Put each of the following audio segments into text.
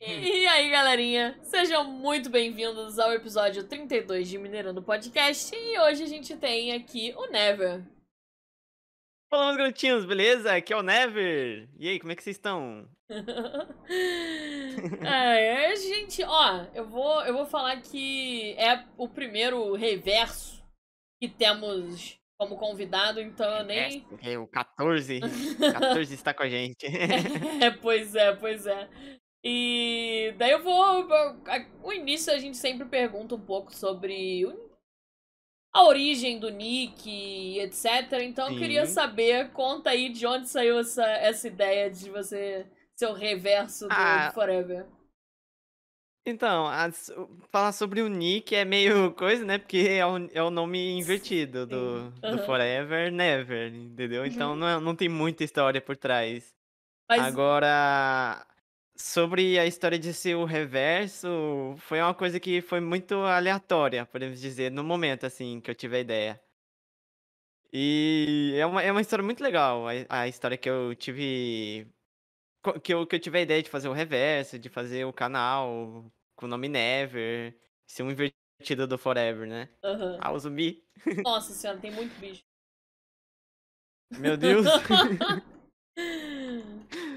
E aí, galerinha, sejam muito bem-vindos ao episódio 32 de Mineirando Podcast. E hoje a gente tem aqui o Never. Fala, meus garotinhos, beleza? Aqui é o Never. E aí, como é que vocês estão? é, gente, ó, eu vou, eu vou falar que é o primeiro reverso que temos como convidado, então eu nem. É, o 14. 14 está com a gente. é, pois é, pois é. E daí eu vou. O início a gente sempre pergunta um pouco sobre a origem do Nick, etc. Então eu queria saber, conta aí de onde saiu essa, essa ideia de você ser o reverso do ah, Forever. Então, as, falar sobre o Nick é meio coisa, né? Porque é o, é o nome invertido do, uhum. do Forever Never, entendeu? Então uhum. não, é, não tem muita história por trás. Mas... Agora, sobre a história de ser o reverso, foi uma coisa que foi muito aleatória, podemos dizer, no momento, assim, que eu tive a ideia. E é uma, é uma história muito legal, a, a história que eu tive que eu, que eu tive a ideia de fazer o reverso, de fazer o canal com o nome Never, ser um invertido do Forever, né? Uhum. Ah, o zumbi. Nossa senhora, tem muito bicho. Meu Deus.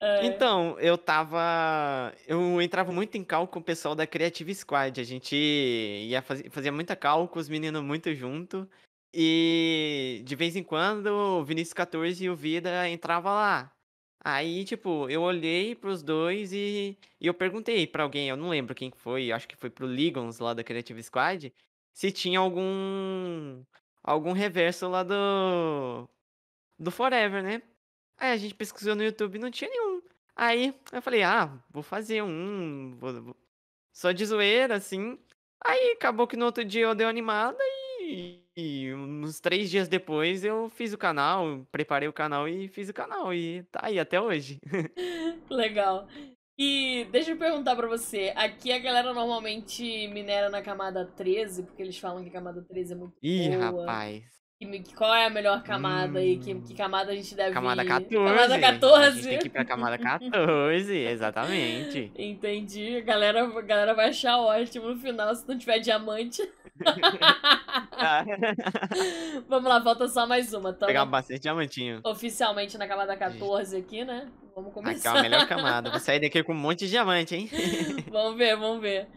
é. Então, eu tava. Eu entrava muito em cal com o pessoal da Creative Squad. A gente ia fazer, fazia muita com os meninos muito junto. E de vez em quando o Vinícius 14 e o Vida entrava lá. Aí, tipo, eu olhei pros dois e, e eu perguntei pra alguém, eu não lembro quem foi, acho que foi pro Ligons lá da Creative Squad, se tinha algum algum reverso lá do do Forever, né? Aí a gente pesquisou no YouTube não tinha nenhum. Aí eu falei, ah, vou fazer um, vou, vou... só de zoeira, assim. Aí acabou que no outro dia eu dei uma animada e e uns três dias depois eu fiz o canal, preparei o canal e fiz o canal. E tá aí até hoje. Legal. E deixa eu perguntar pra você, aqui a galera normalmente minera na camada 13, porque eles falam que a camada 13 é muito Ih, boa. rapaz. Qual é a melhor camada hum, aí? Que, que, camada a gente deve Camada ir? 14. Camada 14. A gente tem que ir pra camada 14, exatamente. Entendi. A galera, a galera vai achar ótimo no final se não tiver diamante. Vamos lá, falta só mais uma. Tamo Pegar bastante diamantinho. Oficialmente na camada 14 aqui, né? Vamos começar. Aqui é a melhor camada. Vou sair daqui com um monte de diamante, hein? vamos ver, vamos ver.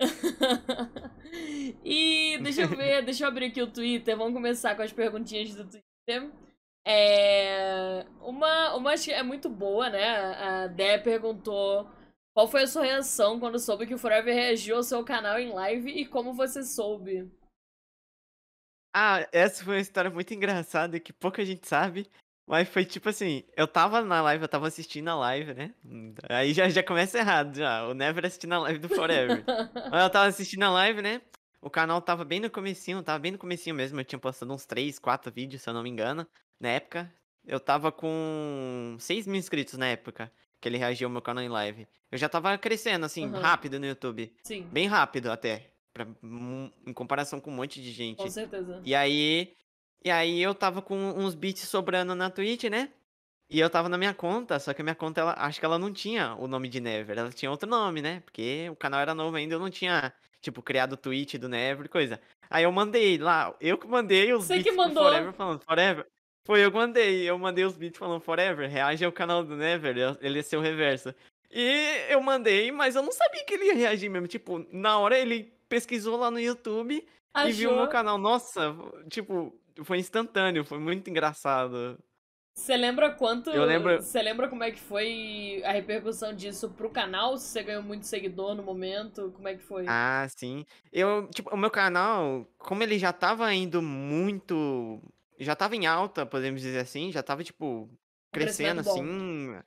e deixa eu ver, deixa eu abrir aqui o Twitter. Vamos começar com as perguntinhas do Twitter. É, uma, uma é muito boa, né? A Dé perguntou qual foi a sua reação quando soube que o Forever reagiu ao seu canal em live e como você soube? Ah, essa foi uma história muito engraçada que pouca gente sabe. Mas foi tipo assim, eu tava na live, eu tava assistindo a live, né? Aí já, já começa errado já. O Never assistindo a live do Forever. Mas eu tava assistindo a live, né? O canal tava bem no comecinho, tava bem no comecinho mesmo. Eu tinha postado uns 3, 4 vídeos, se eu não me engano, na época. Eu tava com 6 mil inscritos na época que ele reagiu ao meu canal em live. Eu já tava crescendo, assim, uhum. rápido no YouTube. Sim. Bem rápido até. Pra, em comparação com um monte de gente. Com certeza. E aí. E aí eu tava com uns bits sobrando na Twitch, né? E eu tava na minha conta, só que a minha conta, ela, acho que ela não tinha o nome de Never, ela tinha outro nome, né? Porque o canal era novo ainda, eu não tinha, tipo, criado o tweet do Never e coisa. Aí eu mandei lá, eu que mandei os Você beats que mandou. Forever falando Forever. Foi, eu mandei. Eu mandei os beats falando Forever, reage ao canal do Never, ele é seu reverso. E eu mandei, mas eu não sabia que ele ia reagir mesmo. Tipo, na hora ele pesquisou lá no YouTube Achou? e viu o meu canal. Nossa, tipo, foi instantâneo, foi muito engraçado. Você lembra quanto. Eu lembro. Você lembra como é que foi a repercussão disso pro canal? Se você ganhou muito seguidor no momento? Como é que foi? Ah, sim. Eu, tipo, o meu canal, como ele já tava indo muito já tava em alta, podemos dizer assim, já tava, tipo, crescendo, assim,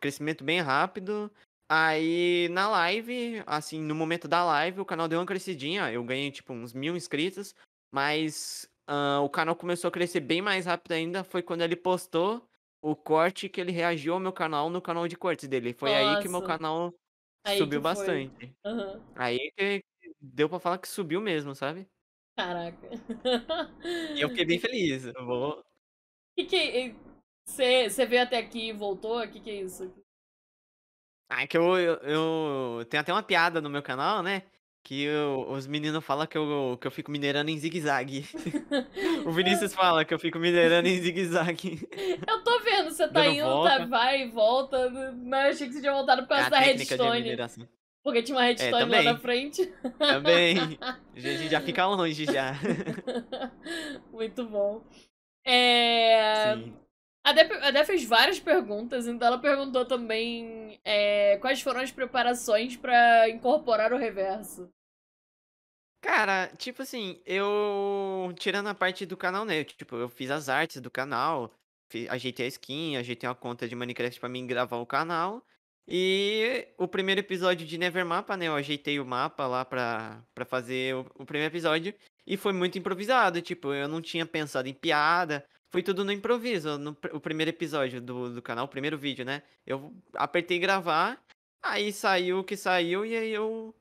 crescimento bem rápido. Aí, na live, assim, no momento da live, o canal deu uma crescidinha, eu ganhei, tipo, uns mil inscritos, mas uh, o canal começou a crescer bem mais rápido ainda, foi quando ele postou o corte que ele reagiu ao meu canal no canal de cortes dele. Foi Nossa. aí que meu canal aí subiu bastante. Uhum. Aí que deu pra falar que subiu mesmo, sabe? Caraca. E eu fiquei bem feliz. Eu vou. Que que. Você veio até aqui e voltou? O que, que é isso? Ah, que eu, eu, eu tenho até uma piada no meu canal, né? Que eu, os meninos falam que eu, que eu fico minerando em zigue-zague. o Vinícius fala que eu fico minerando em zigue-zague. Eu tô vendo, você tá Dando indo, volta. tá, vai e volta, mas eu achei que você tinha voltado por causa é da redstone. Porque tinha uma é, redstone é, lá na frente. Também. A gente já fica longe já. Muito bom. É... Sim. A Dé, a fez várias perguntas, então ela perguntou também é, quais foram as preparações para incorporar o reverso. Cara, tipo assim, eu. Tirando a parte do canal, né? Tipo, eu fiz as artes do canal, ajeitei a skin, ajeitei uma conta de Minecraft para mim gravar o canal. E o primeiro episódio de Nevermapa, né? Eu ajeitei o mapa lá pra, pra fazer o, o primeiro episódio. E foi muito improvisado, tipo, eu não tinha pensado em piada, foi tudo no improviso, no o primeiro episódio do, do canal, o primeiro vídeo, né? Eu apertei gravar, aí saiu o que saiu e aí eu.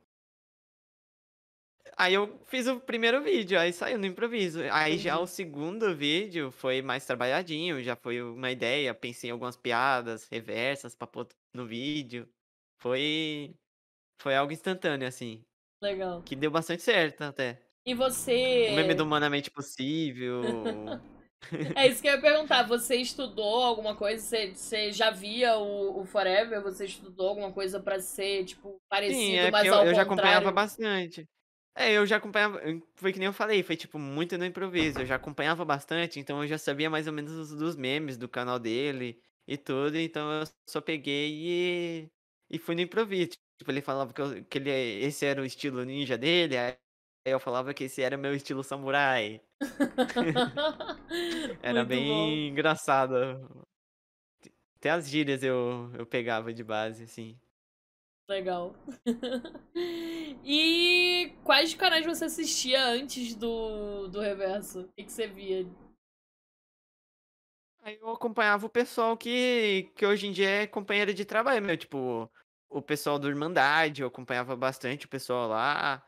Aí eu fiz o primeiro vídeo, aí saiu no improviso. Aí já o segundo vídeo foi mais trabalhadinho, já foi uma ideia, pensei em algumas piadas reversas pra pôr no vídeo. Foi. Foi algo instantâneo, assim. Legal. Que deu bastante certo até. E você. O meme do Humanamente Possível. É isso que eu ia perguntar. Você estudou alguma coisa? Você, você já via o, o, Forever? Você estudou alguma coisa para ser, tipo, parecido, Sim, é mas eu, ao eu já acompanhava bastante. É, eu já acompanhava. Foi que nem eu falei, foi tipo muito no improviso. Eu já acompanhava bastante, então eu já sabia mais ou menos dos memes do canal dele e tudo. Então eu só peguei e, e fui no improviso. Tipo, ele falava que, eu, que ele, esse era o estilo ninja dele, aí eu falava que esse era meu estilo samurai. Era bem bom. engraçado. Até as gírias eu, eu pegava de base, assim. Legal. e quais canais você assistia antes do, do Reverso? O que, que você via? Aí eu acompanhava o pessoal que, que hoje em dia é companheiro de trabalho, meu. Tipo, o pessoal do Irmandade, eu acompanhava bastante o pessoal lá.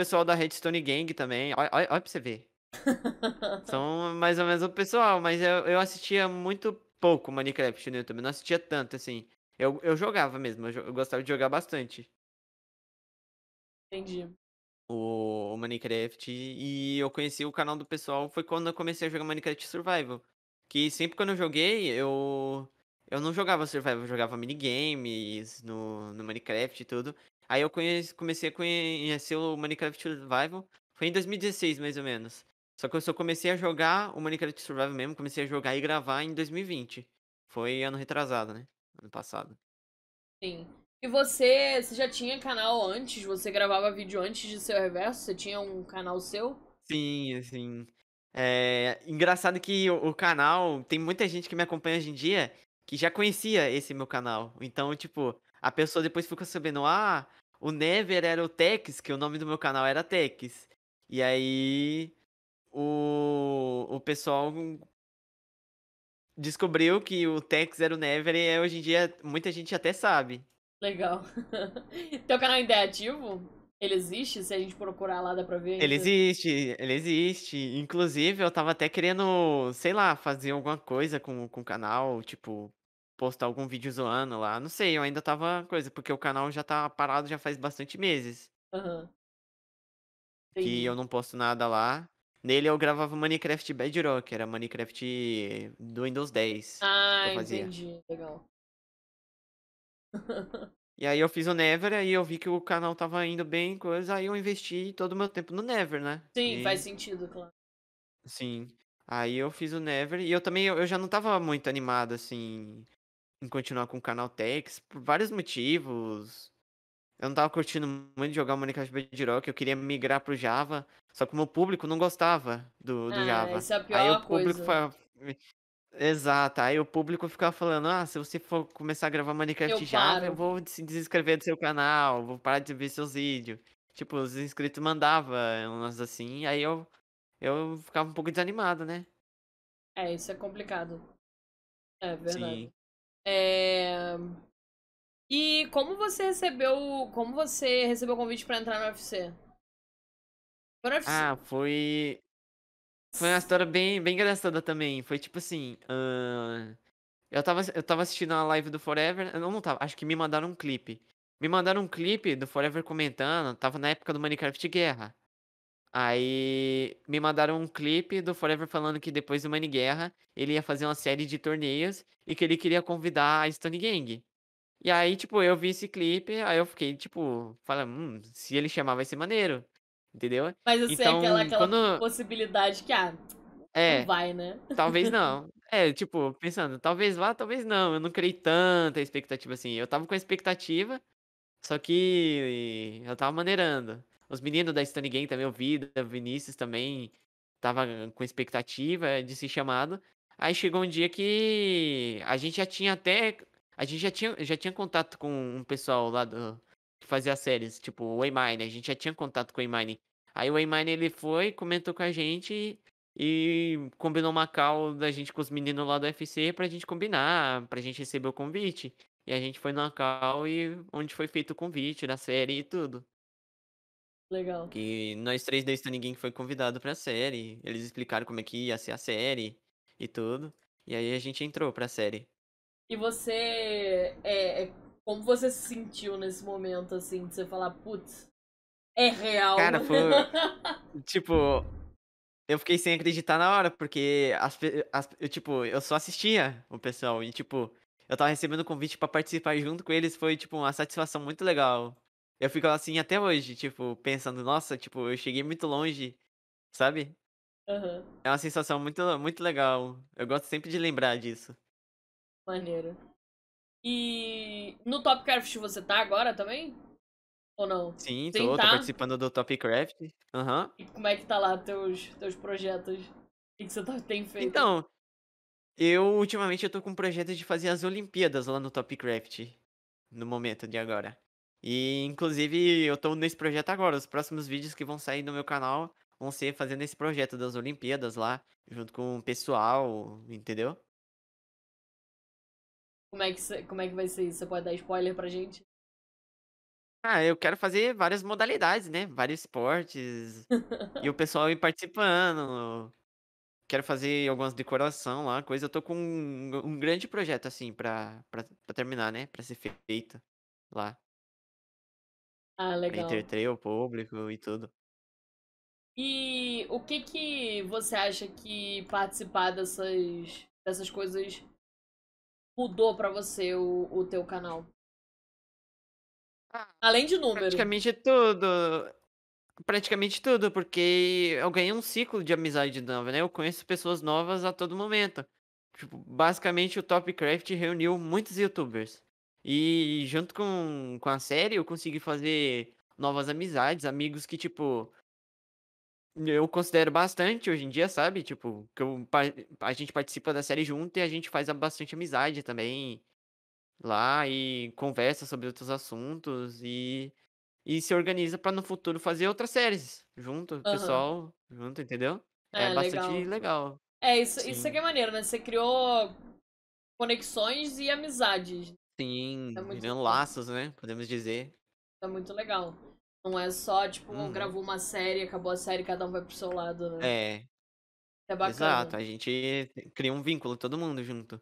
Pessoal da Redstone Gang também. Olha, olha, olha pra você ver. São mais ou menos o pessoal, mas eu, eu assistia muito pouco Minecraft no YouTube. Não assistia tanto, assim. Eu, eu jogava mesmo, eu, eu gostava de jogar bastante. Entendi. O, o, Minecraft. E eu conheci o canal do pessoal foi quando eu comecei a jogar Minecraft Survival. Que sempre quando eu joguei, eu. Eu não jogava Survival, eu jogava minigames no, no Minecraft e tudo. Aí eu conheci, comecei a conhecer o Minecraft Survival. Foi em 2016, mais ou menos. Só que eu só comecei a jogar o Minecraft Survival mesmo, comecei a jogar e gravar em 2020. Foi ano retrasado, né? Ano passado. Sim. E você, você já tinha canal antes? Você gravava vídeo antes de seu reverso? Você tinha um canal seu? Sim, assim. É engraçado que o, o canal, tem muita gente que me acompanha hoje em dia que já conhecia esse meu canal. Então, tipo, a pessoa depois ficou sabendo, ah, o Never era o Tex, que o nome do meu canal era Tex. E aí o, o pessoal descobriu que o Tex era o Never e hoje em dia muita gente até sabe. Legal. Teu canal ainda é ativo? Ele existe? Se a gente procurar lá, dá pra ver? Ele existe, ele existe. Inclusive, eu tava até querendo, sei lá, fazer alguma coisa com, com o canal, tipo, postar algum vídeo zoando lá. Não sei, eu ainda tava coisa, porque o canal já tá parado já faz bastante meses. Aham. Uhum. Que eu não posto nada lá. Nele eu gravava Minecraft Bedrock, era Minecraft do Windows 10. Ah, entendi. Legal. e aí eu fiz o Never, aí eu vi que o canal tava indo bem, coisa, aí eu investi todo o meu tempo no Never, né? Sim, e... faz sentido, claro. Sim. Aí eu fiz o Never e eu também eu já não tava muito animado assim em continuar com o canal Tex por vários motivos. Eu não tava curtindo muito jogar o Minecraft Bedrock, eu queria migrar pro Java, só que o meu público não gostava do, do ah, Java. Isso é a pior aí o público coisa. Foi... Exato, aí o público ficava falando, ah, se você for começar a gravar Minecraft eu Java, paro. eu vou se desinscrever do seu canal, vou parar de ver seus vídeos. Tipo, os inscritos mandavam umas assim, aí eu, eu ficava um pouco desanimado, né? É, isso é complicado. É verdade. Sim. É... E como você recebeu, como você recebeu o convite para entrar no UFC? Foi no UFC? Ah, foi foi uma história bem, bem engraçada também. Foi tipo assim, uh... Eu tava, eu tava assistindo a live do Forever. Eu não tava, acho que me mandaram um clipe. Me mandaram um clipe do Forever comentando. Tava na época do Minecraft Guerra. Aí me mandaram um clipe do Forever falando que depois do Mini Guerra ele ia fazer uma série de torneios e que ele queria convidar a Stone Gang. E aí, tipo, eu vi esse clipe, aí eu fiquei, tipo, falando, hum, se ele chamar vai ser maneiro. Entendeu? Mas assim, então, aquela, aquela quando... possibilidade que, ah, é, não vai, né? Talvez não. É, tipo, pensando, talvez vá, talvez não. Eu não criei tanta expectativa assim. Eu tava com a expectativa, só que eu tava maneirando. Os meninos da Stone Game também, o Vida, o Vinícius também tava com expectativa de ser chamado. Aí chegou um dia que a gente já tinha até. A gente já tinha, já tinha contato com um pessoal lá do, que fazia séries, tipo o Waymine. A gente já tinha contato com o Waymine. Aí o Waymine ele foi, comentou com a gente e combinou uma call da gente com os meninos lá do UFC pra gente combinar, pra gente receber o convite. E a gente foi na call e onde foi feito o convite da série e tudo. Legal. Que nós três da Stan Ninguém foi convidado pra série. Eles explicaram como é que ia ser a série e tudo. E aí a gente entrou pra série. E você. É, é como você se sentiu nesse momento, assim, de você falar, putz, é real. Cara, foi. tipo, eu fiquei sem acreditar na hora, porque as, as, eu, tipo, eu só assistia o pessoal. E, tipo, eu tava recebendo convite para participar junto com eles, foi, tipo, uma satisfação muito legal. Eu fico assim até hoje, tipo, pensando, nossa, tipo, eu cheguei muito longe, sabe? Uhum. É uma sensação muito, muito legal. Eu gosto sempre de lembrar disso. Maneiro. E no Topcraft você tá agora também? Ou não? Sim, tô, tá? tô participando do Topcraft. Uhum. E como é que tá lá teus, teus projetos? O que, que você tá, tem feito? Então, eu ultimamente eu tô com um projeto de fazer as Olimpíadas lá no Topcraft. No momento de agora. E inclusive eu tô nesse projeto agora. Os próximos vídeos que vão sair no meu canal vão ser fazendo esse projeto das Olimpíadas lá, junto com o pessoal, entendeu? Como é que, como é que vai ser isso? Você pode dar spoiler pra gente? Ah, eu quero fazer várias modalidades, né? Vários esportes. e o pessoal ir participando. Quero fazer algumas decoração lá, coisa. Eu tô com um, um grande projeto, assim, pra, pra, pra terminar, né? Pra ser feito lá. Ah, Pra legal. entreter o público e tudo. E o que que você acha que participar dessas, dessas coisas mudou pra você, o, o teu canal? Ah, Além de número. praticamente tudo. Praticamente tudo, porque eu ganhei um ciclo de amizade nova, né? Eu conheço pessoas novas a todo momento. Tipo, basicamente o Topcraft reuniu muitos youtubers. E junto com, com a série eu consegui fazer novas amizades, amigos que, tipo, eu considero bastante hoje em dia, sabe? Tipo, que eu, a gente participa da série junto e a gente faz bastante amizade também lá e conversa sobre outros assuntos e, e se organiza para no futuro fazer outras séries junto, uhum. pessoal, junto, entendeu? É, é bastante legal. legal. É, isso, isso aqui é maneiro, né? Você criou conexões e amizades. Sim, é laços, né? Podemos dizer. É muito legal. Não é só, tipo, uhum. gravou uma série, acabou a série, cada um vai pro seu lado, né? É. É bacana. Exato, a gente cria um vínculo, todo mundo junto.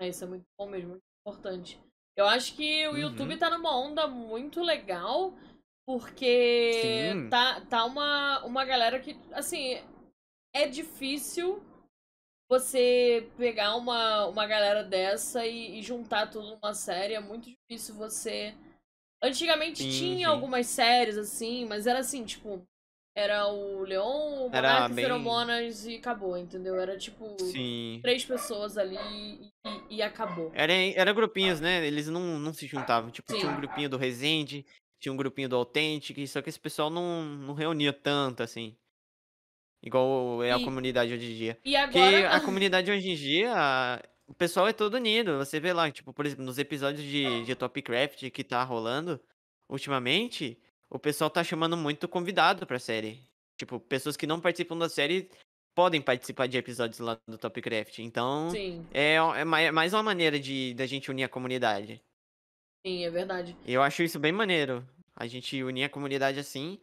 É, isso é muito bom mesmo, muito importante. Eu acho que o uhum. YouTube tá numa onda muito legal, porque Sim. tá, tá uma, uma galera que, assim, é difícil você pegar uma, uma galera dessa e, e juntar tudo numa série. É muito difícil você Antigamente sim, tinha sim. algumas séries, assim, mas era assim, tipo, era o Leon, o Monarca bem... Feromonas e acabou, entendeu? Era tipo sim. três pessoas ali e, e, acabou. Era, era grupinhos, né? Eles não, não se juntavam. Tipo, tinha um grupinho do Resende, tinha um grupinho do Authentic, só que esse pessoal não, não reunia tanto, assim. Igual é a e, comunidade hoje em dia. E agora... Porque a comunidade hoje em dia o pessoal é todo unido. Você vê lá, tipo, por exemplo, nos episódios de, de Topcraft que tá rolando ultimamente, o pessoal tá chamando muito convidado pra série. Tipo, pessoas que não participam da série podem participar de episódios lá do Topcraft. Então, Sim. é, é mais uma maneira de da gente unir a comunidade. Sim, é verdade. Eu acho isso bem maneiro. A gente unir a comunidade assim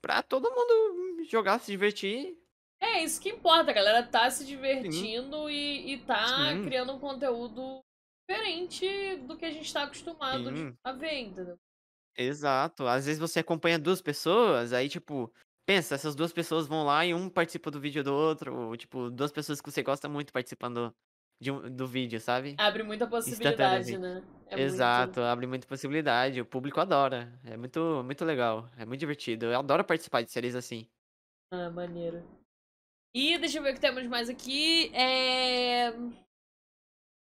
pra todo mundo jogar, se divertir É, isso que importa, a galera tá se divertindo e, e tá Sim. criando um conteúdo diferente do que a gente tá acostumado Sim. a ver, entendeu? Exato. Às vezes você acompanha duas pessoas, aí, tipo, pensa, essas duas pessoas vão lá e um participa do vídeo do outro, ou, tipo, duas pessoas que você gosta muito participando de um, do vídeo, sabe? Abre muita possibilidade, né? É Exato, muito. abre muita possibilidade. O público adora. É muito, muito legal. É muito divertido. Eu adoro participar de séries assim. Ah, maneiro. E deixa eu ver o que temos mais aqui. É...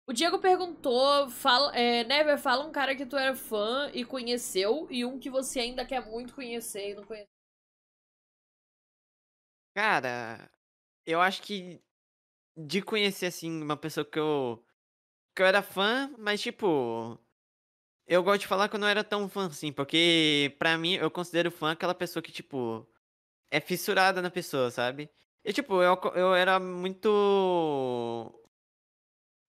O Diego perguntou, fala, é, Never, fala um cara que tu era fã e conheceu e um que você ainda quer muito conhecer e não conhece. Cara, eu acho que de conhecer, assim, uma pessoa que eu. que eu era fã, mas tipo. Eu gosto de falar que eu não era tão fã assim, porque pra mim eu considero fã aquela pessoa que, tipo, é fissurada na pessoa, sabe? E tipo, eu, eu era muito.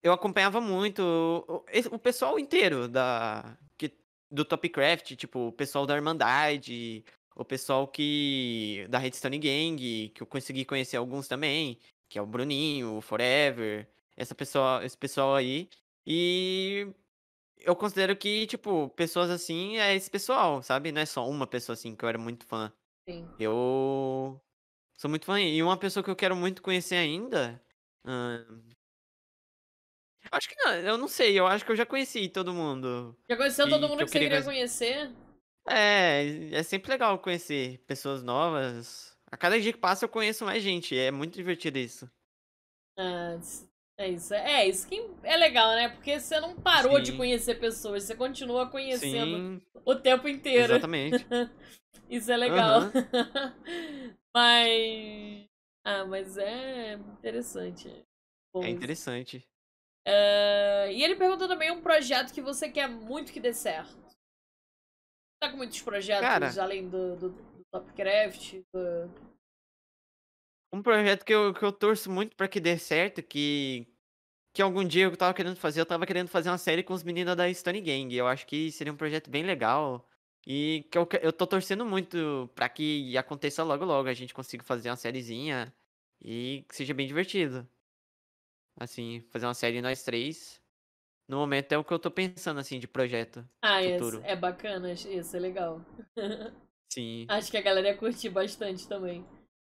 Eu acompanhava muito o, o pessoal inteiro da. Que, do Topcraft, tipo, o pessoal da Irmandade, o pessoal que. da Redstone Gang, que eu consegui conhecer alguns também, que é o Bruninho, o Forever, essa pessoa, esse pessoal aí. E eu considero que, tipo, pessoas assim é esse pessoal, sabe? Não é só uma pessoa assim que eu era muito fã. Sim. Eu sou muito fã. E uma pessoa que eu quero muito conhecer ainda. ahn, Acho que não, eu não sei, eu acho que eu já conheci todo mundo. Já conheceu todo mundo que que, você queria queria conhecer? É, é sempre legal conhecer pessoas novas. A cada dia que passa eu conheço mais gente, é muito divertido isso. Ah, é isso. É isso que é legal, né? Porque você não parou de Sim. conhecer pessoas, você continua conhecendo Sim, o tempo inteiro. exatamente. Isso é legal. Aham. mas. Ah, mas é interessante. Bom, É interessante. Ah, e ele perguntou também um projeto que você quer muito que dê certo. Tá com muitos projetos Cara. além do, do, do Topcraft? do- Um projeto que eu, que eu torço muito pra que dê certo, que, que algum dia eu tava querendo fazer, eu tava querendo fazer uma série com os meninos da Stone Gang. Eu acho que seria um projeto bem legal. E que eu, eu tô torcendo muito pra que aconteça logo logo, a gente consiga fazer uma sériezinha e que seja bem divertido. Assim, fazer uma série nós três. No momento é o que eu tô pensando, assim, de projeto. Ah, Futuro. esse é bacana, isso é legal. Sim, Acho que a galera ia curtir bastante também.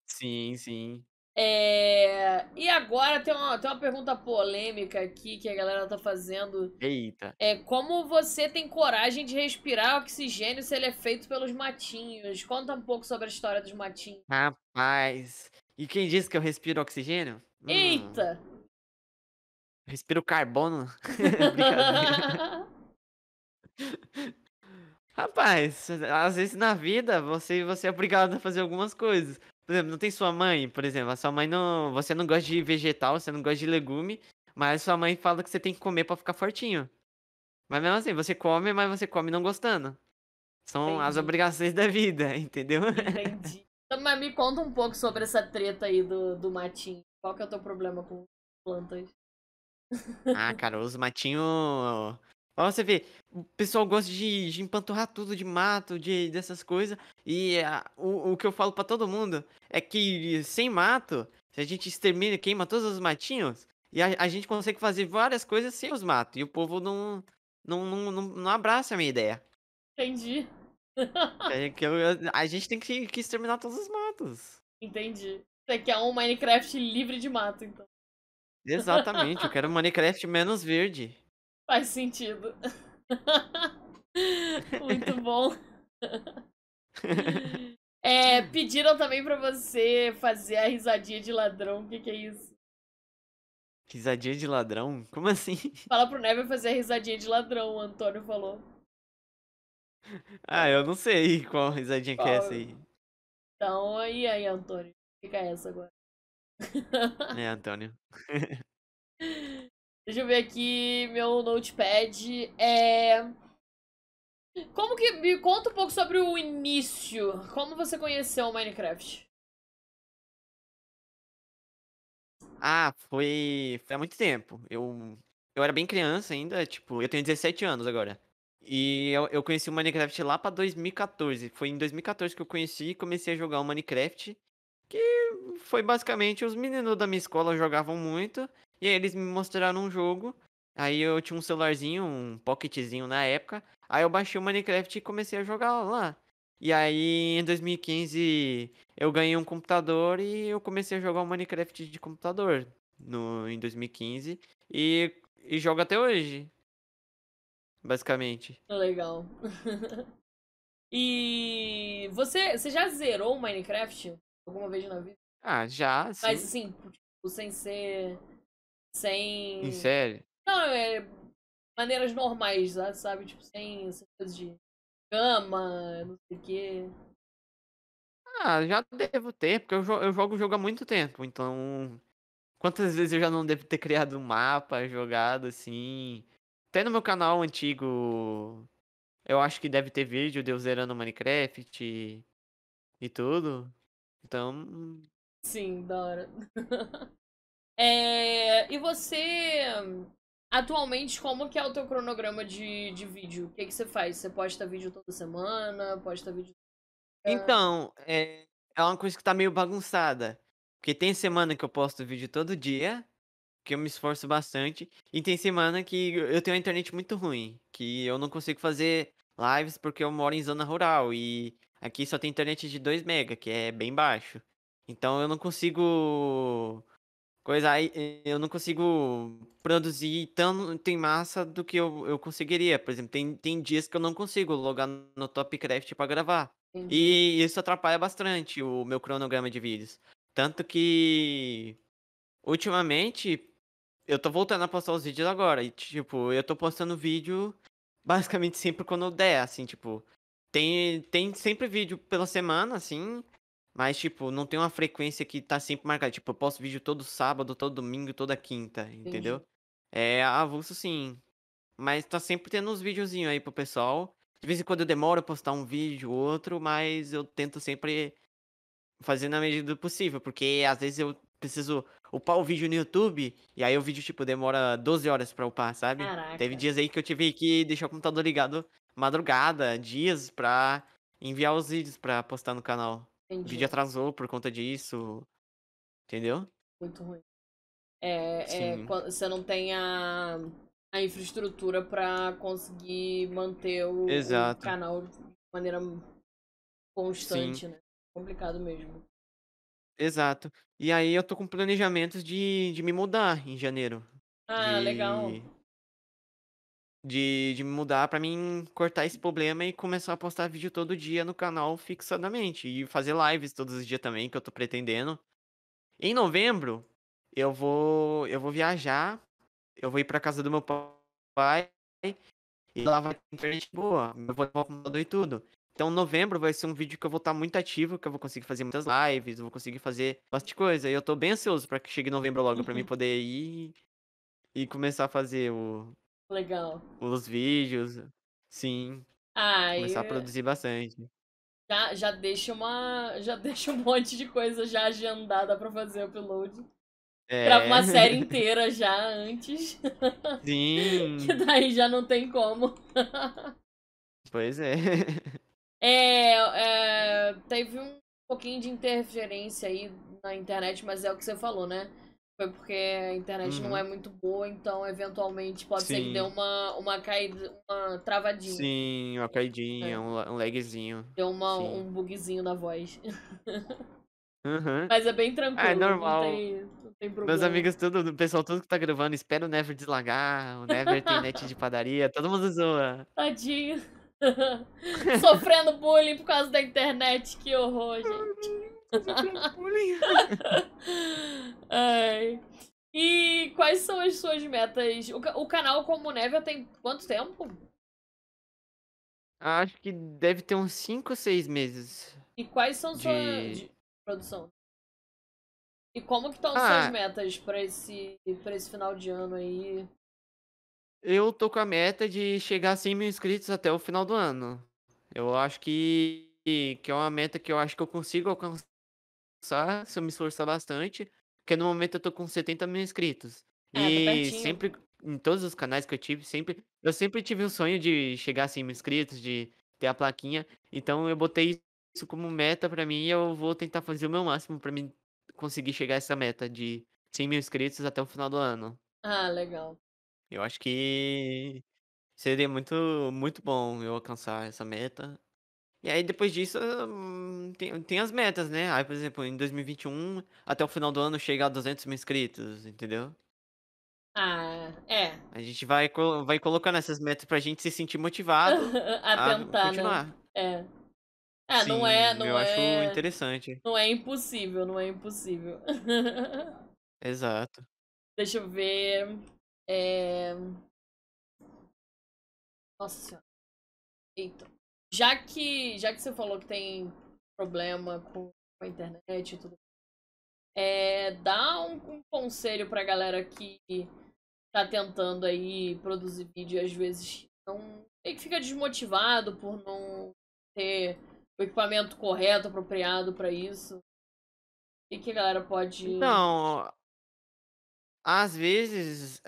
sim, sim. É... E agora tem uma, tem uma pergunta polêmica aqui que a galera tá fazendo. Eita. É como você tem coragem de respirar oxigênio se ele é feito pelos matinhos? Conta um pouco sobre a história dos matinhos. Rapaz. E quem disse que eu respiro oxigênio? Hum, Eita! respiro carbono. Rapaz, às vezes na vida você, você é obrigado a fazer algumas coisas. Por exemplo, não tem sua mãe, por exemplo, a sua mãe não. Você não gosta de vegetal, você não gosta de legume, mas sua mãe fala que você tem que comer pra ficar fortinho. Mas mesmo assim, você come, mas você come não gostando. São as Entendi. obrigações da vida, entendeu? Entendi. Então, mas me conta um pouco sobre essa treta aí do, do matinho. Qual que é o teu problema com plantas? Ah, cara, os matinhos. Ó, você vê, o pessoal gosta de, de empanturrar tudo de mato, de, dessas coisas. E ah, o, o que eu falo pra todo mundo é que sem mato, se a gente extermina, queima todos os matinhos, e a, a gente consegue fazer várias coisas sem os matos. E o povo não, não, não, não, não abraça a minha ideia. Entendi. É que eu- a gente tem que, que exterminar todos os matos. Entendi. Você quer um Minecraft livre de mato, então. Exatamente, eu quero Minecraft menos verde. Faz sentido. Muito bom. É, pediram também pra você fazer a risadinha de ladrão. O que, que é isso? Risadinha de ladrão? Como assim? Fala pro Never fazer a risadinha de ladrão, o Antônio falou. Ah, eu não sei qual risadinha que é essa Qual? aí. Então, e aí, Antônio? Fica essa agora. É, Antônio. Deixa eu ver aqui meu notepad. É. Como que. Me conta um pouco sobre o início. Como você conheceu o Minecraft? Ah, foi, foi há muito tempo. Eu, eu era bem criança ainda, tipo, eu tenho 17 anos agora. E eu, eu conheci o Minecraft lá pra 2014. Foi em 2014 que eu conheci e comecei a jogar o Minecraft. Que foi basicamente os meninos da minha escola jogavam muito, e aí eles me mostraram um jogo. Aí eu tinha um celularzinho, um pocketzinho na época. Aí eu baixei o Minecraft e comecei a jogar lá. E aí em 2015 eu ganhei um computador e eu comecei a jogar o Minecraft de computador no, em 2015 e, e jogo até hoje. Basicamente. Legal. e você, você já zerou o Minecraft alguma vez na vida? Ah, já, sim. Mas assim, tipo, sem ser. Sem. Em série? Não, é. Maneiras normais, sabe? Tipo, sem essas coisas de cama, não sei o quê. Ah, já devo ter, porque eu, eu jogo o jogo há muito tempo, então. Quantas vezes eu já não devo ter criado um mapa, jogado assim. Até no meu canal antigo. Eu acho que deve ter vídeo de eu zerando Minecraft e, e tudo. Então. Sim, da hora. é, e você. Atualmente, como que é o teu cronograma de, de vídeo? O que, que você faz? Você posta vídeo toda semana? Posta vídeo. Então, é, é uma coisa que tá meio bagunçada. Porque tem semana que eu posto vídeo todo dia, que eu me esforço bastante, e tem semana que eu tenho uma internet muito ruim, que eu não consigo fazer lives porque eu moro em zona rural e aqui só tem internet de 2 mega, que é bem baixo. Então eu não consigo coisa aí, eu não consigo produzir tanto em massa do que eu, eu conseguiria. Por exemplo, tem, tem dias que eu não consigo logar no Topcraft para gravar. Entendi. E isso atrapalha bastante o meu cronograma de vídeos. Tanto que ultimamente eu tô voltando a postar os vídeos agora. E tipo, eu tô postando vídeo basicamente sempre quando der, assim, tipo. Tem, tem sempre vídeo pela semana, assim. Mas, tipo, não tem uma frequência que tá sempre marcada. Tipo, eu posto vídeo todo sábado, todo domingo, toda quinta, entendeu? É avulso sim. Mas tá sempre tendo uns videozinhos aí pro pessoal. De vez em quando eu demoro a postar um vídeo ou outro, mas eu tento sempre fazer na medida do possível. Porque às vezes eu preciso upar o vídeo no YouTube, e aí o vídeo, tipo, demora 12 horas pra upar, sabe? Caraca. Teve dias aí que eu tive que deixar o computador ligado madrugada, dias pra enviar os vídeos pra postar no canal. Entendi. O vídeo atrasou por conta disso. Entendeu? Muito ruim. É, é você não tem a, a infraestrutura para conseguir manter o, o, canal de maneira constante, Sim. né? Complicado mesmo. Exato. E aí eu tô com planejamentos de, de me mudar em janeiro. Ah, de... legal de, de mudar para mim cortar esse problema e começar a postar vídeo todo dia no canal fixadamente e fazer lives todos os dias também que eu tô pretendendo. Em novembro eu vou eu vou viajar, eu vou ir para casa do meu pai e lá vai ter internet boa, eu vou levar o computador e tudo. Então novembro vai ser um vídeo que eu vou estar muito ativo, que eu vou conseguir fazer muitas lives, eu vou conseguir fazer bastante coisa. E eu tô bem ansioso para que chegue novembro logo para mim poder ir e começar a fazer o Legal. Os vídeos, sim. Ah, Começar a produzir bastante. Já, já deixa uma. Já deixa um monte de coisa já agendada pra fazer upload. É. Grava uma série inteira já antes. Sim. que daí já não tem como. pois é. é. É. Teve um pouquinho de interferência aí na internet, mas é o que você falou, né? Foi porque a internet uhum. não é muito boa, então eventualmente pode Sim. ser que dê uma, uma caída, uma travadinha. Sim, uma caidinha, é. um, um lagzinho. Deu uma, um bugzinho na voz. Uhum. Mas é bem ah, tranquilo. É normal. Não tem, não tem problema. Meus amigos, tudo, o pessoal tudo que tá gravando, espera o Never deslagar, o Never tem net de padaria, todo mundo zoa. Tadinho. Sofrendo bullying por causa da internet, que horror, gente. Ai. E quais são as suas metas? O, o canal Como Neve tem quanto tempo? Acho que deve ter uns 5 ou 6 meses. E quais são de... suas de produção? E como que estão ah, suas metas para esse para esse final de ano aí? Eu tô com a meta de chegar a 100 mil inscritos até o final do ano. Eu acho que que é uma meta que eu acho que eu consigo alcançar esforçar, se eu me esforçar bastante, porque no momento eu tô com 70 mil inscritos. É, e sempre, em todos os canais que eu tive, sempre, eu sempre tive o sonho de chegar a 100 mil inscritos, de ter a plaquinha. Então eu botei isso como meta pra mim e eu vou tentar fazer o meu máximo pra mim conseguir chegar a essa meta de 100 mil inscritos até o final do ano. Ah, legal. Eu acho que seria muito, muito bom eu alcançar essa meta. E aí depois disso hum, tem, tem as metas, né? Aí, por exemplo, em 2021, até o final do ano chegar a 200 mil inscritos, entendeu? Ah, é. A gente vai, vai colocando essas metas pra gente se sentir motivado a, tentar, a continuar. Né? É. Ah, Sim, não é, não eu é. acho interessante. Não é impossível, não é impossível. Exato. Deixa eu ver. É... Nossa senhora. Eita. Já que, já que você falou que tem problema com a internet e tudo, é, dá um, um conselho pra galera que tá tentando aí produzir vídeo e às vezes não que fica desmotivado por não ter o equipamento correto, apropriado para isso. O que a galera pode. Não. Às vezes.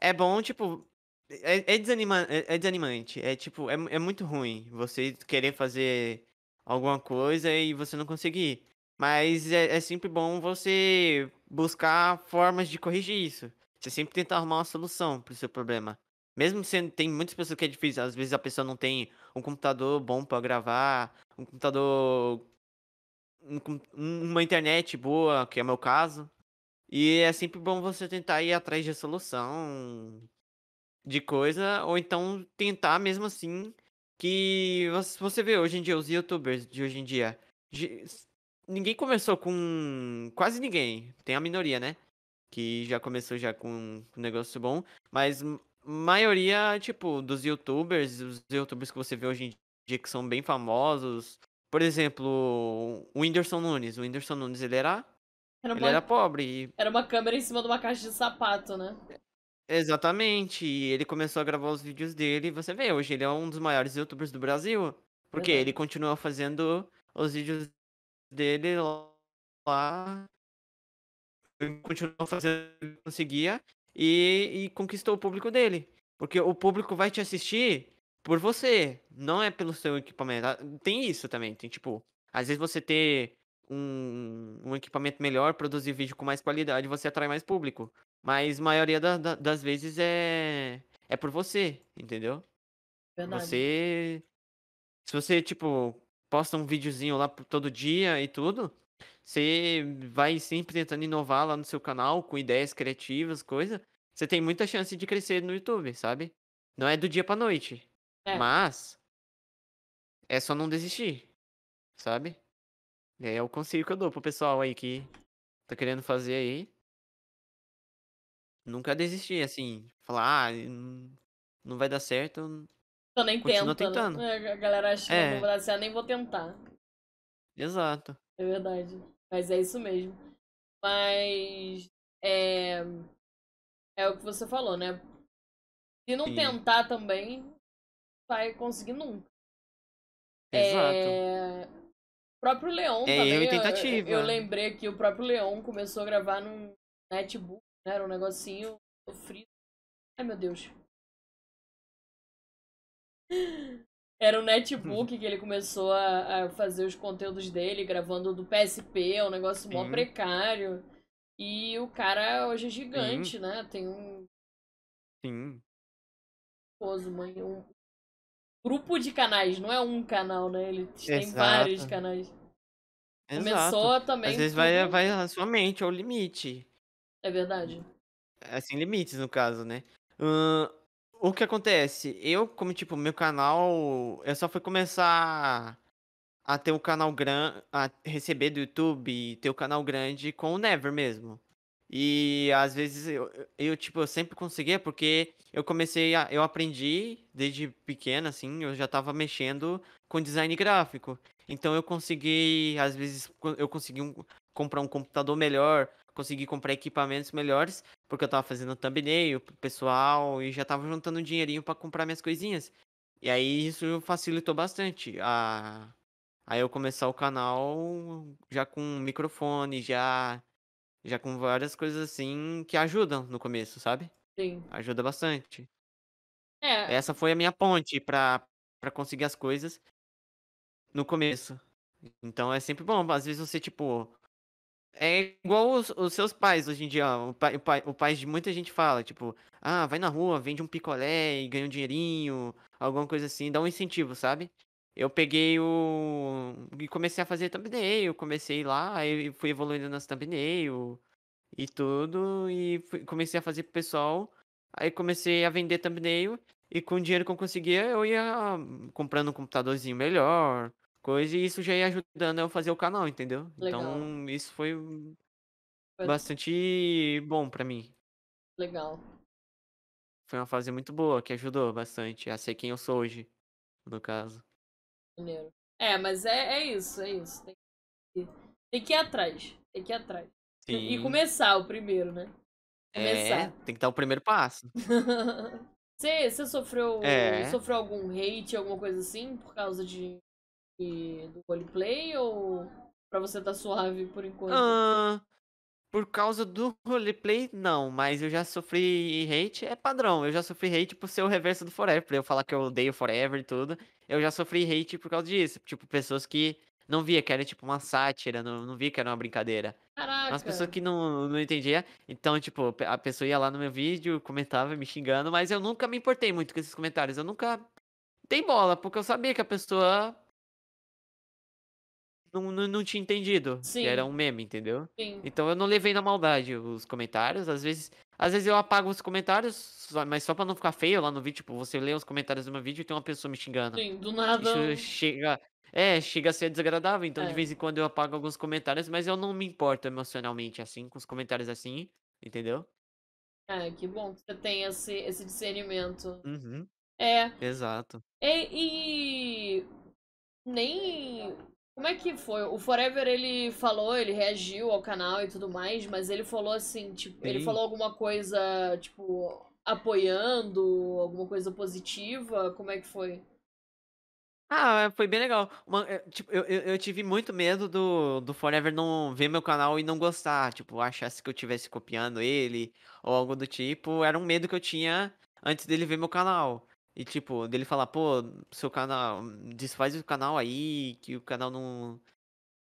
É bom, tipo. É, é, desanima, é, é desanimante. É tipo. É, é muito ruim você querer fazer alguma coisa e você não conseguir. Mas é, é sempre bom você buscar formas de corrigir isso. Você sempre tenta arrumar uma solução pro seu problema. Mesmo sendo, tem muitas pessoas que é difícil, às vezes a pessoa não tem um computador bom para gravar, um computador um, uma internet boa, que é o meu caso. E é sempre bom você tentar ir atrás de solução de coisa, ou então tentar mesmo assim que você vê hoje em dia os youtubers de hoje em dia. Ninguém começou com. Quase ninguém. Tem a minoria, né? Que já começou já com um negócio bom. Mas maioria, tipo, dos youtubers, os youtubers que você vê hoje em dia que são bem famosos. Por exemplo, o Whindersson Nunes. O Whindersson Nunes, ele era. Era uma... Ele era pobre. Era uma câmera em cima de uma caixa de sapato, né? Exatamente. E ele começou a gravar os vídeos dele. E você vê, hoje ele é um dos maiores youtubers do Brasil. Porque ele continua fazendo os vídeos dele lá. Ele continuou fazendo o que conseguia e, e conquistou o público dele. Porque o público vai te assistir por você, não é pelo seu equipamento. Tem isso também, tem tipo, às vezes você ter um, um equipamento melhor, produzir vídeo com mais qualidade, você atrai mais público. Mas a maioria da, da, das vezes é, é por você, entendeu? Verdade. Você. Se você, tipo, posta um videozinho lá todo dia e tudo, você vai sempre tentando inovar lá no seu canal com ideias criativas, coisa. Você tem muita chance de crescer no YouTube, sabe? Não é do dia pra noite. É. Mas é só não desistir, sabe? É o conselho que eu dou pro pessoal aí que tá querendo fazer aí. Nunca desistir, assim. Falar, ah, não vai dar certo. Eu nem Continua tenta, né? tentando. Né? A galera acha que é. não vai dar certo, nem vou tentar. Exato. É verdade. Mas é isso mesmo. Mas é, é o que você falou, né? Se não Sim. tentar também, vai conseguir nunca. Exato. É... O próprio Leon é também. Eu. Eu, eu lembrei que o próprio Leon começou a gravar num netbook? Era um negocinho sofrido. Ai meu Deus. Era um netbook que ele começou a, a, fazer os conteúdos dele, gravando do PSP, é um negócio Sim. mó precário. E o cara hoje é gigante, Sim. né? Tem um. Sim. Mãe, um grupo de canais, não é um canal, né? Ele tem Exato. vários canais. Exato. Começou também. Às vezes tudo... vai, vai a sua mente, ao limite. É verdade. Assim, limites, no caso, né? Uh, o que acontece? Eu, como, tipo, meu canal. Eu só fui começar a ter um canal grande. A receber do YouTube ter o um canal grande com o Never mesmo. E às vezes eu, eu, tipo, eu sempre conseguia, porque eu comecei a. Eu aprendi desde pequeno, assim, eu já tava mexendo com design gráfico. Então eu consegui, às vezes, eu consegui um, comprar um computador melhor, consegui comprar equipamentos melhores, porque eu tava fazendo thumbnail pro pessoal e já tava juntando um dinheirinho para comprar minhas coisinhas. E aí isso facilitou bastante a aí eu começar o canal já com microfone, já já com várias coisas assim que ajudam no começo, sabe? Sim. Ajuda bastante. É. Essa foi a minha ponte para para conseguir as coisas no começo. Então é sempre bom, às vezes você tipo É igual os, os seus pais hoje em dia. O pai, o, pai, o pai de muita gente fala, tipo, ah, vai na rua, vende um picolé e ganha um dinheirinho, alguma coisa assim, dá um incentivo, sabe? Eu peguei o. e comecei a fazer thumbnail, comecei lá, aí fui evoluindo nas thumbnail e tudo, e fui, comecei a fazer pro pessoal. Aí comecei a vender thumbnail, e com o dinheiro que eu conseguia, eu ia comprando um computadorzinho melhor, coisa, e isso já ia ajudando eu a fazer o canal, entendeu? Legal. Então, isso foi bastante bom pra mim. Legal. Foi uma fase muito boa, que ajudou bastante a ser quem eu sou hoje, no caso. Maneiro. É, mas é, é isso, é isso. Tem que, tem que ir atrás. Tem que ir atrás. Sim. E começar o primeiro, né? Começar. É, tem que dar o primeiro passo. Você, você sofreu, É. sofreu algum hate, alguma coisa assim, por causa de, de- do roleplay? Ou pra você tá suave por enquanto? Ah, por causa do roleplay, não, mas eu já sofri hate, é padrão, eu já sofri hate por ser o reverso do Forever, pra eu falar que eu odeio Forever e tudo. Eu já sofri hate por causa disso, tipo, pessoas que não via que era tipo uma sátira, não, não via que era uma brincadeira. As pessoas Caraca. que não, não entendia, então, tipo, a pessoa ia lá no meu vídeo, comentava me xingando, mas eu nunca me importei muito com esses comentários, eu nunca dei bola, porque eu sabia que a pessoa não, não, não tinha entendido, que era Sim, um meme, entendeu? sim, Então eu não levei na maldade os comentários, às vezes, às vezes eu apago os comentários, mas só pra não ficar feio lá no vídeo, tipo, você lê os comentários do meu vídeo e tem uma pessoa me xingando. sim. Do nada. Isso chega, é, chega a ser desagradável, então de É. vez em quando eu apago alguns comentários, mas eu não me importo emocionalmente assim com os comentários assim, entendeu? É, que bom que você tem esse, esse discernimento. Uhum, É. exato. E, e nem. Como é que foi? O Forever ele falou, ele reagiu ao canal e tudo mais, mas ele falou assim, tipo, ele Sim. falou alguma coisa, tipo, apoiando, alguma coisa positiva? Como é que foi? Ah, foi bem legal. Uma, eh, tipo, eu, eu, eu tive muito medo do, do Forever não ver meu canal e não gostar. Tipo, achasse que eu estivesse copiando ele ou algo do tipo. Era um medo que eu tinha antes dele ver meu canal. E, tipo, dele falar, pô, seu canal, desfaz o canal aí, que o canal não.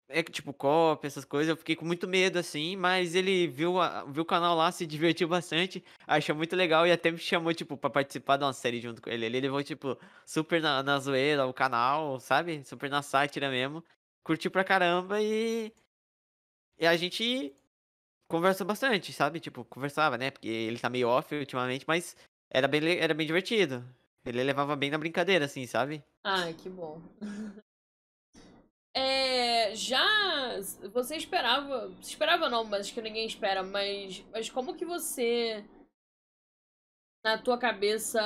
É que, tipo, cópia, essas coisas. Eu fiquei com muito medo, assim, mas ele viu, viu o canal lá, se divertiu bastante, achou muito legal e até me chamou, tipo, pra participar de uma série junto com ele. Ele levou, tipo, super na, na zoeira o canal, sabe? Super na sátira mesmo. Curtiu pra caramba e. E a gente conversou bastante, sabe? Tipo, conversava, né? Porque ele tá meio off ultimamente, mas era bem, era bem divertido. Ele levava bem na brincadeira, assim, sabe? Ai, que bom. É, já você esperava, esperava não, mas acho que ninguém espera, mas, mas como que você na tua cabeça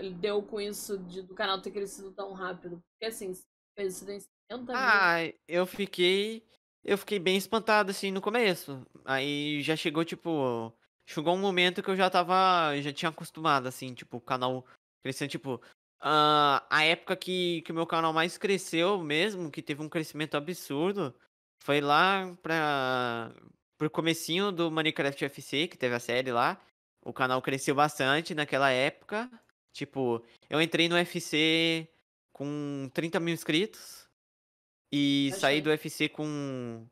lidou com isso de, do canal ter crescido tão rápido? Porque assim, fez isso em 70 mil. Ah, eu fiquei. Eu fiquei bem espantado assim no começo. Aí já chegou, tipo. Chegou um momento que eu já tava. Já tinha acostumado, assim, tipo, o canal crescendo, tipo. ah, a época que, que o meu canal mais cresceu mesmo, que teve um crescimento absurdo, foi lá pra. Pro comecinho do Minecraft FC, que teve a série lá. O canal cresceu bastante naquela época. Tipo, eu entrei no FC com 30 mil inscritos. E saí Bastante. do UFC com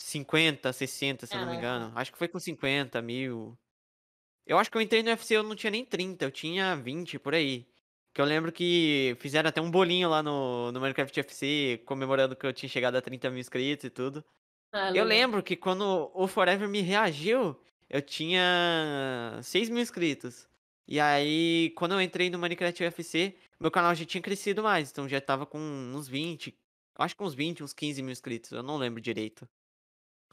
50, 60, se eu não me engano. Acho que foi com 50 mil. Eu acho que eu entrei no UFC, eu não tinha nem 30, eu tinha 20 por aí. Que eu lembro que fizeram até um bolinho lá no, no Minecraft UFC, comemorando que eu tinha chegado a 30 mil inscritos e tudo. Ah, Eu lembro que quando o Forever me reagiu, eu tinha 6 mil inscritos. E aí, quando eu entrei no Minecraft UFC, meu canal já tinha crescido mais, então já tava com uns 20, acho que uns 20, uns 15 mil inscritos, eu não lembro direito.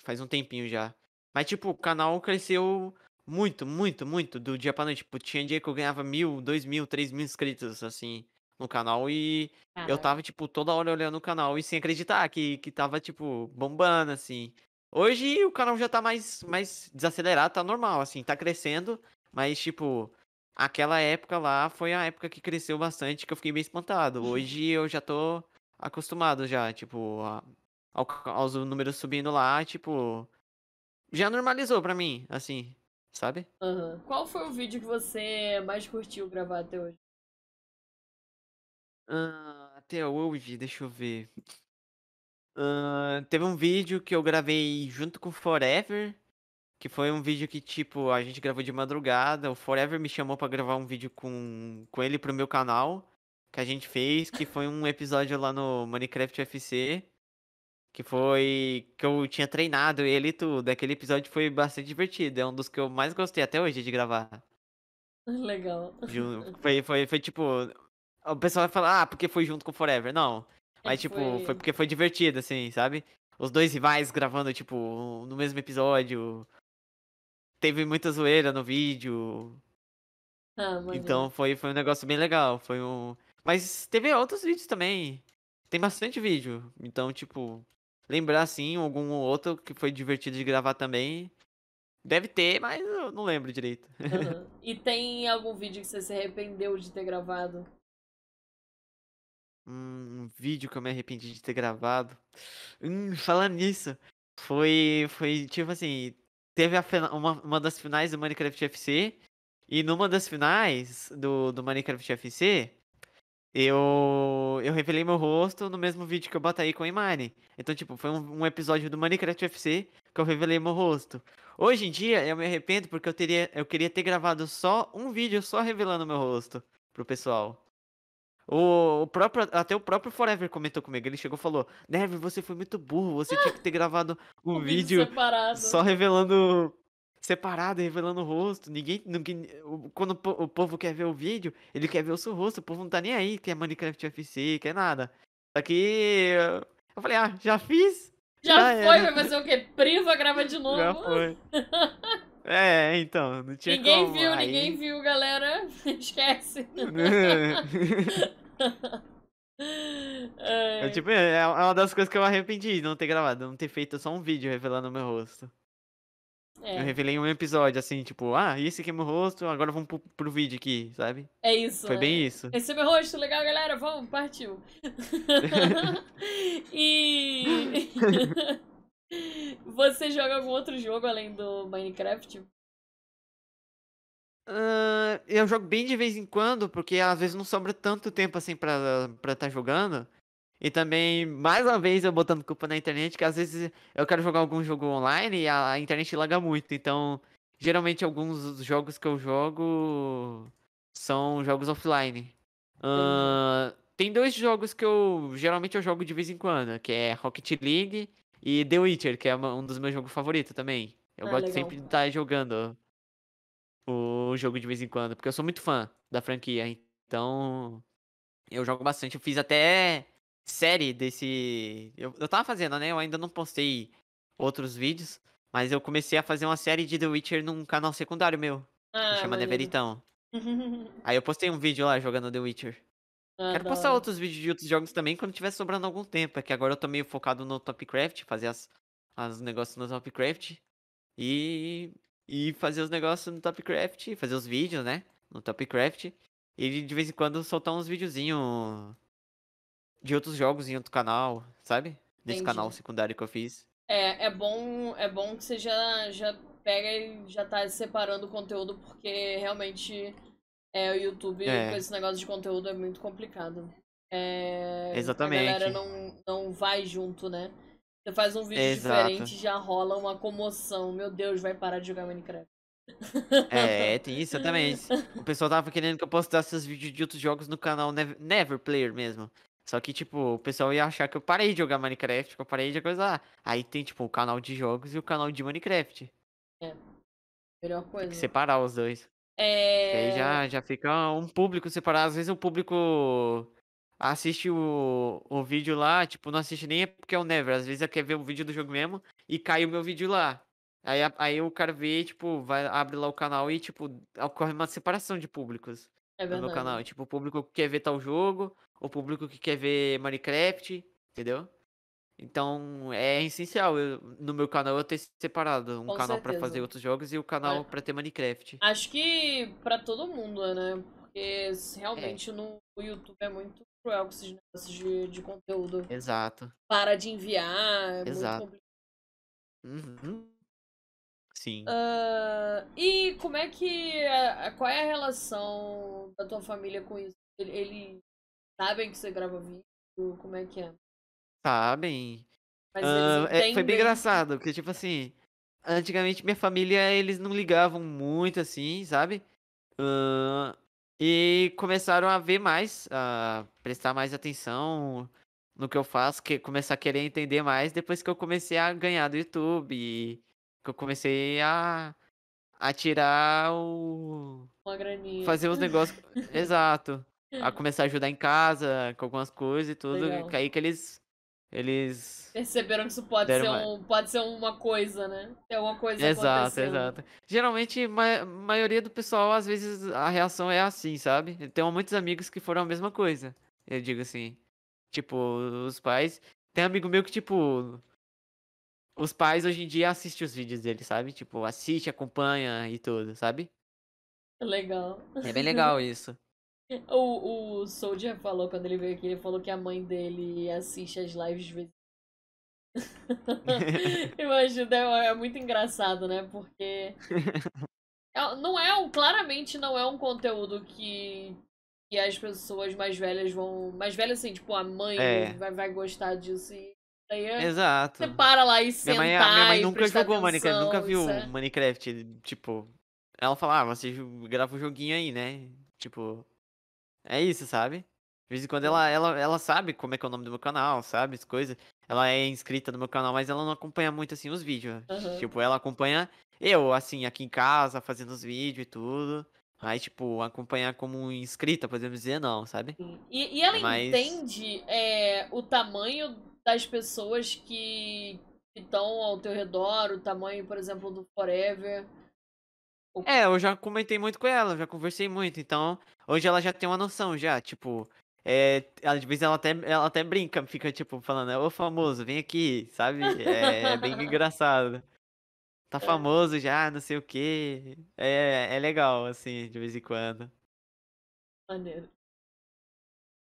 Faz um tempinho já. Mas, tipo, o canal cresceu muito, muito, muito do dia pra noite. Tipo, tinha dia que eu ganhava mil, dois mil, três mil inscritos, assim, no canal e eu Caraca. tava, tipo, toda hora olhando o canal e sem acreditar que, que tava, tipo, bombando, assim. Hoje o canal já tá mais, mais desacelerado, tá normal, assim, tá crescendo, mas, tipo, aquela época lá foi a época que cresceu bastante, que eu fiquei bem espantado. Hoje eu já tô acostumado já, tipo, a- ao, aos números subindo lá, tipo, já normalizou pra mim, assim, sabe? Aham. Qual foi o vídeo que você mais curtiu gravar até hoje? Ah, até hoje, deixa eu ver. Uh, teve um vídeo que eu gravei junto com o Forever, que foi um vídeo que, tipo, a gente gravou de madrugada. O Forever me chamou para gravar um vídeo com, com ele pro meu canal, que a gente fez, que foi um episódio lá no Minecraft FC, que foi que eu tinha treinado ele e tudo. Aquele episódio foi bastante divertido, é um dos que eu mais gostei até hoje de gravar. Legal. Foi, foi, foi tipo. O pessoal vai falar, ah, porque foi junto com o Forever. Não. É, Mas, tipo, foi... foi porque foi divertido, assim, sabe? Os dois rivais gravando, tipo, no mesmo episódio. Teve muita zoeira no vídeo. Ah, então foi, foi um negócio bem legal. Foi um. Mas teve outros vídeos também. Tem bastante vídeo. Então, tipo, lembrar assim, algum outro que foi divertido de gravar também. Deve ter, mas eu não lembro direito. Uhum. E tem algum vídeo que você se arrependeu de ter gravado? Um vídeo que eu me arrependi de ter gravado. Hum, falando nisso, foi, foi tipo assim, teve a, uma, uma das finais do Minecraft FC, e numa das finais do, do Minecraft FC, eu, eu revelei meu rosto no mesmo vídeo que eu botei com a Imani. Então, tipo, foi um, um, episódio do Minecraft FC que eu revelei meu rosto. Hoje em dia, eu me arrependo porque eu, teria, eu queria ter gravado só um vídeo só revelando meu rosto pro pessoal. O, o próprio, até o próprio Forever comentou comigo. Ele chegou e falou: Never, você foi muito burro. Você tinha que ter gravado um, vídeo, vídeo só revelando separado, revelando o rosto. Ninguém, ninguém. Quando o povo quer ver o vídeo, ele quer ver o seu rosto. O povo não tá nem aí, quer Minecraft FC, quer nada. Só que. Eu falei, ah, já fiz. Já, já foi, vai fazer o quê? Priva, grava de novo. Já foi. É, então, não tinha Ninguém como. viu, Aí... ninguém viu, galera. Esquece. é, tipo, é, é uma das coisas que eu arrependi de não ter gravado, não ter feito só um vídeo revelando o meu rosto. É. Eu revelei um episódio assim, tipo, ah, esse aqui é meu rosto, agora vamos pro, pro vídeo aqui, sabe? É isso. Foi né? bem isso. Esse é meu rosto, legal, galera, vamos, partiu. e. Você joga algum outro jogo além do Minecraft? Uh, eu jogo bem de vez em quando, porque às vezes não sobra tanto tempo assim pra estar tá jogando. E também, mais uma vez, eu botando culpa na internet, que às vezes eu quero jogar algum jogo online e a, internet laga muito. Então, geralmente alguns jogos que eu jogo são jogos offline. Uh, tem dois jogos que eu geralmente eu jogo de vez em quando, que é Rocket League e The Witcher, que é um dos meus jogos favoritos também. Eu ah, gosto legal. sempre de estar jogando o jogo de vez em quando, porque eu sou muito fã da franquia. Então, eu jogo bastante. Eu fiz até série desse. Eu, eu tava fazendo, né? Eu ainda não postei outros vídeos, mas eu comecei a fazer uma série de The Witcher num canal secundário meu. Ah, que chama Neveritão. Aí eu postei um vídeo lá jogando The Witcher. Ah, Quero postar outros vídeos de outros jogos também quando tiver sobrando algum tempo. É que agora eu tô meio focado no Topcraft, fazer as, as negócios no Topcraft. E, e fazer os negócios no Topcraft, fazer os vídeos, né? No Topcraft. E de vez em quando soltar uns videozinhos de outros jogos em outro canal, sabe? Desse Entendi. canal secundário que eu fiz. É, é bom, é bom que você já, já pega e já tá separando o conteúdo, porque realmente é, o YouTube é. com esse negócio de conteúdo é muito complicado. É, Exatamente. A galera não, não vai junto, né? Você faz um vídeo Exato. diferente já rola uma comoção. Meu Deus, vai parar de jogar Minecraft. É, tem isso também. O pessoal tava querendo que eu postasse os vídeos de outros jogos no canal Never, Never Player mesmo. Só que, tipo, o pessoal ia achar que eu parei de jogar Minecraft, que eu parei de coisa. Aí tem, tipo, o canal de jogos e o canal de Minecraft. É. Melhor coisa. Tem que separar os dois. É. Que aí já, já fica um público separado. Às vezes o público assiste o, o vídeo lá, tipo, não assiste nem porque é o Never. Às vezes é quer ver o vídeo do jogo mesmo e cai o meu vídeo lá. Aí, aí o cara vê, tipo, vai, abre lá o canal e, tipo, ocorre uma separação de públicos é no meu canal. Tipo, o público que quer ver tal jogo, o público que quer ver Minecraft, entendeu? Então é essencial eu, no meu canal eu ter separado um Com canal para fazer outros jogos e o canal é. para ter Minecraft. Acho que para todo mundo, né? Porque realmente é. no YouTube é muito cruel com esses negócios de, de conteúdo. Exato. Para de enviar, é Exato. Uhum. Sim. Uh, e como é que. Qual é a relação da tua família com isso? Eles sabem que você grava vídeo? Como é que é? Sabem. Uh, é, foi bem engraçado, porque, tipo assim, antigamente minha família, eles não ligavam muito, assim, sabe? Uh, e começaram a ver mais, a prestar mais atenção no que eu faço, que começar a querer entender mais depois que eu comecei a ganhar do YouTube. Que eu comecei a, a tirar o. Uma graninha. Fazer os negócios. Exato. A começar a ajudar em casa com algumas coisas e tudo. Legal. Que aí que eles eles. Perceberam que isso pode, ser, um, pode ser uma coisa, né? Tem alguma coisa Exato, exato. Geralmente, a maioria do pessoal, às vezes, a reação é assim, sabe? Eu tenho muitos amigos que foram a mesma coisa. Eu digo assim. Tipo, os pais. Tem amigo meu que, tipo. Os pais hoje em dia assistem os vídeos dele, sabe? Tipo, assiste, acompanha e tudo, sabe? Legal. É bem legal isso. O, o Soldier falou quando ele veio aqui, ele falou que a mãe dele assiste as lives de vez Imagina, é, é muito engraçado, né? Porque é, não é um, claramente não é um conteúdo que, que as pessoas mais velhas vão. Mais velhas assim, tipo, a mãe é. vai, vai gostar disso. E daí é, Exato. Você para lá e senta. Minha mãe, minha mãe nunca jogou Minecraft, nunca viu é... Minecraft. Tipo, ela fala, ah, você grava o um joguinho aí, né? Tipo. É isso, sabe? De vez em quando ela, ela, ela sabe como é que é o nome do meu canal, sabe? As coisas. Ela é inscrita no meu canal, mas ela não acompanha muito, assim, os vídeos. Uhum. Tipo, ela acompanha eu, assim, aqui em casa, fazendo os vídeos e tudo. Aí, tipo, acompanhar como inscrita, podemos dizer, não, sabe? E, e ela mas... entende é, o tamanho das pessoas que estão ao teu redor, o tamanho, por exemplo, do Forever. É, eu já comentei muito com ela, já conversei muito, então hoje ela já tem uma noção já, tipo, é, às vezes ela até, ela até brinca, fica tipo falando, ô famoso, vem aqui, sabe? É, é bem engraçado. Tá é. famoso já, não sei o que. É, é legal, assim, de vez em quando. Maneiro.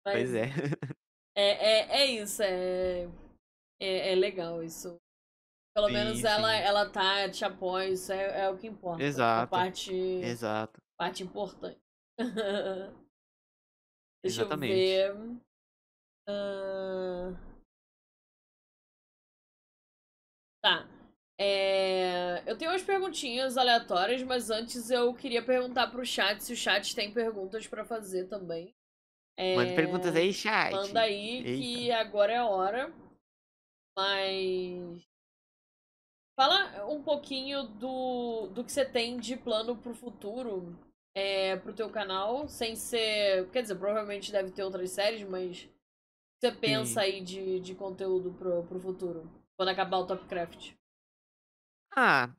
Mas pois é. É, é, é isso, é, é, é legal isso. Pelo sim, menos ela, ela tá, te apoia, isso é, é o que importa. Exato. A parte, exato. parte importante. Deixa Exatamente. eu ver. Uh... Tá. É... Eu tenho umas perguntinhas aleatórias, mas antes eu queria perguntar pro chat se o chat tem perguntas para fazer também. É... Manda perguntas aí, chat. Manda aí Eita. que agora é a hora. Mas Fala um pouquinho do, do que você tem de plano pro futuro, é, pro teu canal, sem ser. Quer dizer, provavelmente deve ter outras séries, mas você pensa Sim. aí de, de conteúdo pro, pro futuro, quando acabar o Topcraft? Ah.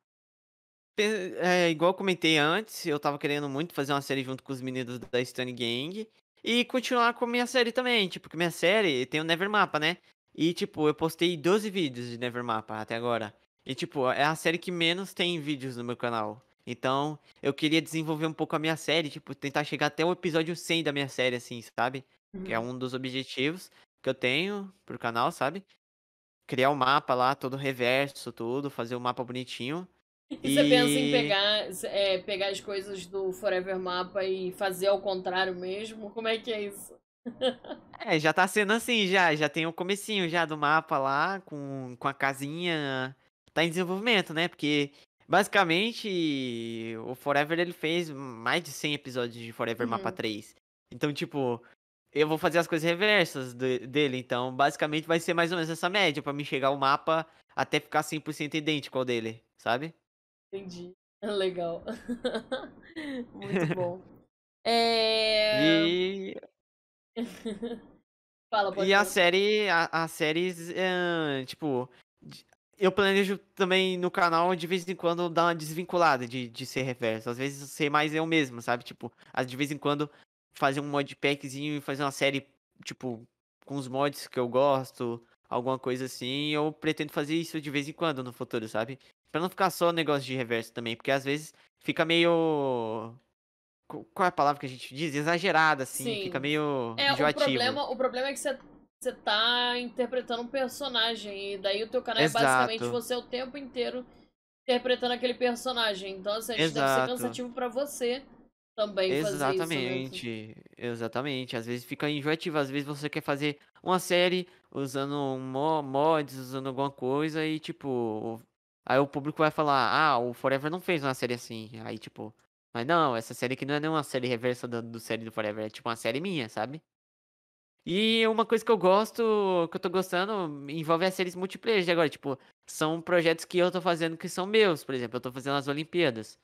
É, igual eu comentei antes, eu tava querendo muito fazer uma série junto com os meninos da Stone Gang. E continuar com a minha série também, tipo, que minha série tem o Nevermapa, né? E, tipo, eu postei 12 vídeos de Nevermapa até agora. E, tipo, é a série que menos tem vídeos no meu canal. Então, eu queria desenvolver um pouco a minha série, tipo, tentar chegar até o episódio 100 da minha série, assim, sabe? Uhum. Que é uhum. um dos objetivos que eu tenho pro canal, sabe? Criar o um mapa lá, todo reverso, tudo, fazer o um mapa bonitinho. E, e, você pensa em pegar, é, pegar as coisas do Forever Mapa e fazer ao contrário mesmo? Como é que é isso? é, já tá sendo assim, já. Já tem o comecinho já do mapa lá, com, com a casinha tá em desenvolvimento, né? Porque basicamente o Forever ele fez mais de 100 episódios de Forever uhum. Mapa 3. Então, tipo, eu vou fazer as coisas reversas de, dele, então basicamente vai ser mais ou menos essa média para mim chegar o mapa até ficar 100% idêntico ao dele, sabe? Entendi. Legal. Muito bom. É... E Fala, pode E a série, a, a série, é, tipo, eu planejo também no canal de vez em quando dar uma desvinculada de, de ser reverso. Às vezes ser mais eu mesmo, sabe? Tipo, de vez em quando fazer um modpackzinho e fazer uma série, tipo, com os mods que eu gosto, alguma coisa assim. Eu pretendo fazer isso de vez em quando no futuro, sabe? Pra não ficar só negócio de reverso também, porque às vezes fica meio. Qual é a palavra que a gente diz? Exagerada, assim, Sim. fica meio é, enjoativo. O problema, o problema é que você você tá interpretando um personagem. E daí o teu canal Exato. é basicamente você o tempo inteiro interpretando aquele personagem. Então, assim, deve ser cansativo pra você também exatamente, fazer isso. Né? Exatamente. Às vezes fica enjoativo, às vezes você quer fazer uma série usando mods, usando alguma coisa e tipo, aí o público vai falar: "Ah, o Forever não fez uma série assim". Aí tipo, mas não, essa série aqui não é nenhuma série reversa do, do série do Forever, é tipo uma série minha, sabe? E uma coisa que eu gosto, que eu tô gostando, envolve as séries multiplayer de agora. Tipo, são projetos que eu tô fazendo que são meus. Por exemplo, eu tô fazendo as Olimpíadas.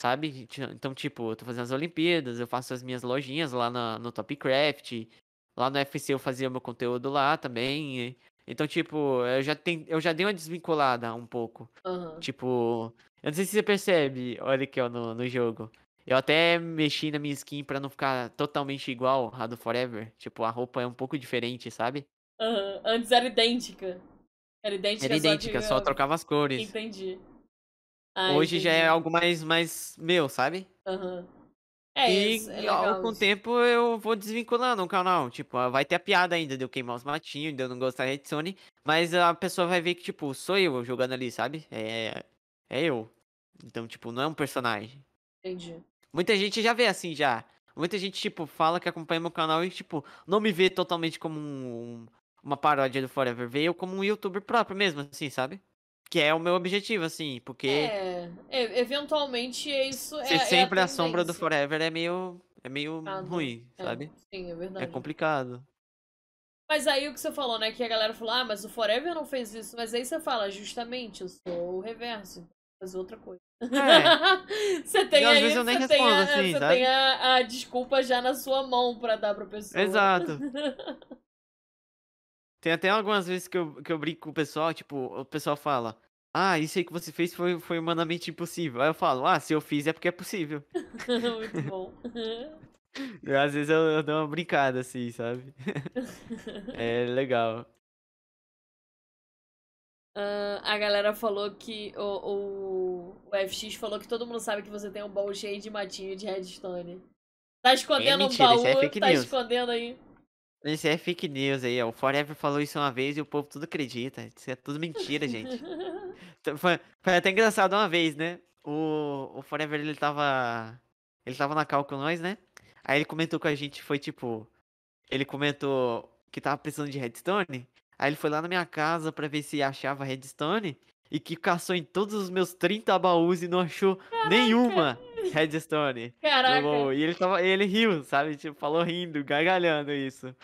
Sabe? Então, tipo, eu tô fazendo as Olimpíadas, eu faço as minhas lojinhas lá na, no Topcraft. Lá no FC eu fazia meu conteúdo lá também. Então, tipo, eu já, tem, eu já dei uma desvinculada um pouco. Uhum. Tipo, eu não sei se você percebe, olha aqui, ó, no, no jogo. Eu até mexi na minha skin pra não ficar totalmente igual a do Forever. Tipo, a roupa é um pouco diferente, sabe? Uhum. Antes era idêntica. Era idêntica, era idêntica só, só trocava as cores. Entendi. Ah, Hoje entendi. já é algo mais, mais meu, sabe? Aham. Uhum. É, e isso, é com o tempo eu vou desvinculando o canal. Tipo, vai ter a piada ainda de eu queimar os matinhos, de eu não gostar de Sony. Mas a pessoa vai ver que, tipo, sou eu jogando ali, sabe? É, é eu. Então, tipo, não é um personagem. Entendi. Muita gente já vê assim já. Muita gente, tipo, fala que acompanha meu canal e, tipo, não me vê totalmente como um, uma paródia do Forever. Vê eu como um youtuber próprio mesmo, assim, sabe? Que é o meu objetivo, assim, porque. É, eventualmente é isso. Ser é, sempre é a, a, sombra do Forever é meio. É meio ah, ruim, é, sabe? Sim, é verdade. É complicado. Mas aí o que você falou, né? Que a galera falou, ah, mas o Forever não fez isso. Mas aí você fala, justamente, eu sou o reverso fazer outra coisa. É. você tem e aí, às vezes eu nem respondo a, assim, você sabe? tem a, a, desculpa já na sua mão pra dar pra pessoa. Exato. tem até algumas vezes que eu, que eu brinco com o pessoal, tipo, o pessoal fala, ah, isso aí que você fez foi, foi humanamente impossível. Aí eu falo, ah, se eu fiz é porque é possível. Muito bom. Às vezes eu, eu dou uma brincada assim, sabe? é legal. Uh, a galera falou que. O, o, o, FX falou que todo mundo sabe que você tem um baú cheio de matinho de redstone. Tá escondendo é mentira, um baú, é tá news. escondendo aí. Isso é fake news aí, ó. O Forever falou isso uma vez e o povo tudo acredita. Isso é tudo mentira, gente. Foi, foi, até engraçado uma vez, né? O, o Forever ele tava. Ele tava na cal com nós, né? Aí ele comentou com a gente, foi tipo. Ele comentou que tava precisando de redstone. Aí ele foi lá na minha casa para ver se achava redstone e que caçou em todos os meus 30 baús e não achou Caraca. nenhuma redstone. Caraca. E ele tava, ele riu, sabe? Tipo, falou rindo, gargalhando isso.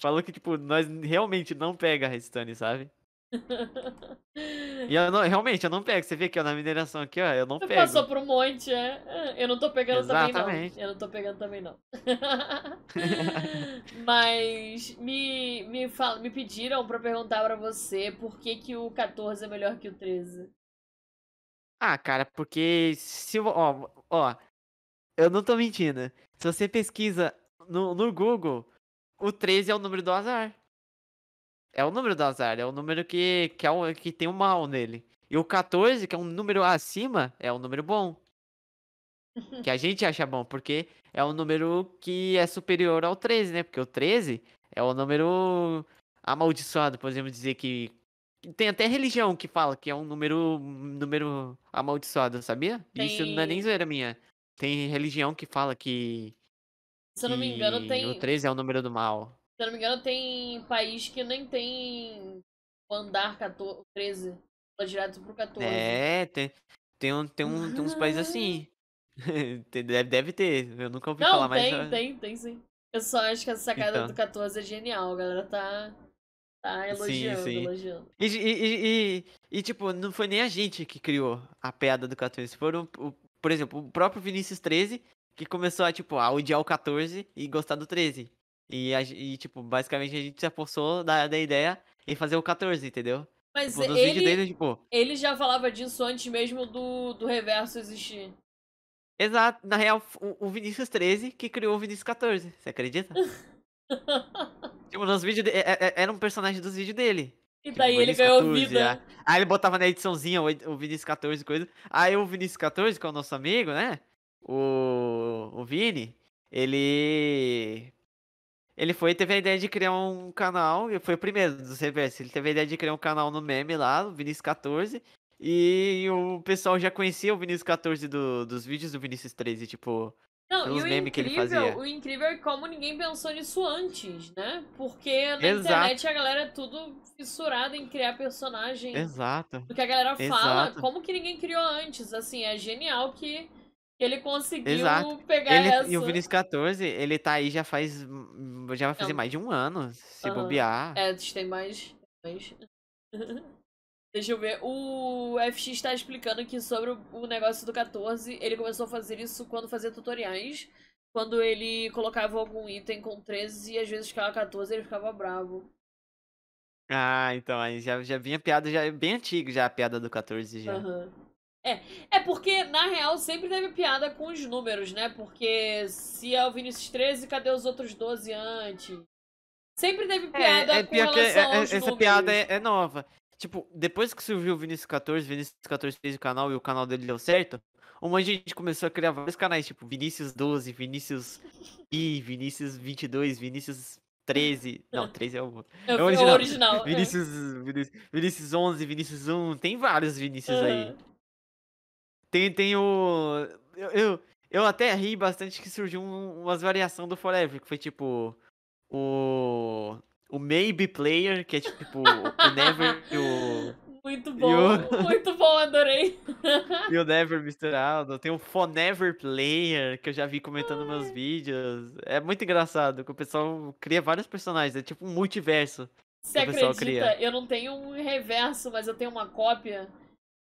Falou que tipo, nós realmente não pega redstone, sabe? E eu não, realmente, eu não pego. Você vê que na mineração aqui, ó, eu não Você pego. passou por um monte, é? Eu não tô pegando Exatamente. também, não. Eu não tô pegando também, não. Mas me, me, fala, me pediram pra perguntar pra você por que, que o 14 é melhor que o 13. Ah, cara, porque se ó, ó, eu não tô mentindo. Se você pesquisa no, no Google, o 13 é o número do azar. É o número do azar, é o número que, que, é o, que tem o mal nele. E o 14, que é um número acima, é um número bom. que a gente acha bom, porque é um número que é superior ao 13, né? Porque o 13 é o número amaldiçoado, podemos dizer que. Tem até religião que fala que é um número, número amaldiçoado, sabia? Tem... Isso não é nem zoeira minha. Tem religião que fala que. Se eu não me engano, tem. O 13 é o número do mal. Se eu não me engano, tem país que nem tem o andar 14, 13. Direto pro 14. É, tem, tem, um, tem, um, tem uns países assim. deve, deve ter, eu nunca ouvi não, falar mais. Não, tem, tem, tem sim. Eu só acho que a sacada então. do 14 é genial, a galera tá, tá elogiando, sim, sim. elogiando. E, e, e, e, tipo, não foi nem a gente que criou a piada do 14. Foram, o, por exemplo, o próprio Vinícius 13 que começou a, tipo, a odiar o 14 e gostar do 13. E, e, tipo, basicamente a gente se apossou da, da ideia em fazer o 14, entendeu? Mas tipo, ele, dele, tipo... ele já falava disso antes mesmo do, do reverso existir. Exato, na real, o, o Vinícius 13 que criou o Vinícius 14, você acredita? tipo, nos vídeos dele, é, é, era um personagem dos vídeos dele. E tipo, daí ele ganhou 14, vida. Já. Aí ele botava na ediçãozinha o, o Vinícius 14 e coisa. Aí o Vinícius 14, que é o nosso amigo, né? O, o Vini, ele ele foi teve a ideia de criar um canal, e foi o primeiro dos reversos. Ele teve a ideia de criar um canal no meme lá, o Vinícius 14. E o pessoal já conhecia o Vinícius 14 do, dos vídeos do Vinícius 13, tipo, Não, pelos memes que ele fazia. O incrível é como ninguém pensou nisso antes, né? Porque na Exato. internet a galera é tudo fissurada em criar personagem. Exato. Do que a galera fala, Exato. como que ninguém criou antes. Assim, é genial que ele conseguiu Exato. pegar ele, essa. E o Vinicius 14, ele tá aí já faz. Já vai fazer Não. mais de um ano, se uhum. bobear. É, tem mais. mais... Deixa eu ver. O FX tá explicando aqui sobre o negócio do 14. Ele começou a fazer isso quando fazia tutoriais. Quando ele colocava algum item com 13 e às vezes ficava 14 ele ficava bravo. Ah, então aí já, já vinha piada, já é bem antigo já a piada do 14 já. Uhum. É, é porque, na real, sempre teve piada com os números, né? Porque se é o Vinicius 13, cadê os outros 12 antes? Sempre teve é, piada é, é com relação é, aos Essa números. piada é, é nova. Tipo, depois que surgiu o Vinicius 14, Vinicius 14 fez o canal e o canal dele deu certo, uma gente começou a criar vários canais, tipo Vinícius 12, Vinícius I, Vinícius 22, Vinícius 13. Não, 13 é o, é o original. original Vinícius, é. Vinícius, Vinícius 11, Vinícius 1. Tem vários Vinícius uhum. aí. Tem, tem o. Eu, eu, eu, até ri bastante que surgiu um, umas variações do Forever, que foi tipo. O o Maybe Player, que é tipo o Never e o. Muito bom, o... muito bom, adorei. e o Never misturado. Tem o Forever Player, que eu já vi comentando Ai. meus vídeos. É muito engraçado, que o pessoal cria vários personagens, é tipo um multiverso. Você acredita? Cria. Eu não tenho um reverso, mas eu tenho uma cópia,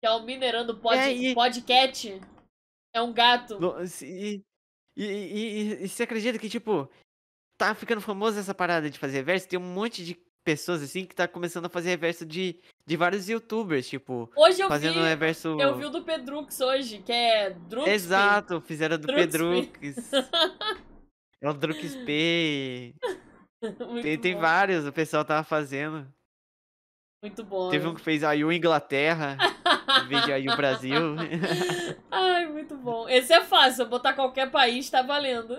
que é o Minerando Pod... É, e... Podcat. É um gato. E, e, e, e, você acredita que, tipo, tá ficando famoso essa parada de fazer reverso. Tem um monte de pessoas assim que tá começando a fazer reverso de, de vários youtubers, tipo. Hoje eu fazendo vi, reverso. Eu vi o do Pedrux hoje, que é Drux. Exato, fizeram do Pedrux. é o Drux P. tem, tem vários, o pessoal tava fazendo. Muito bom. Teve um que fez a Yu Inglaterra, em vez de a Yu Brasil. Ai, muito bom. Esse é fácil, botar qualquer país tá valendo.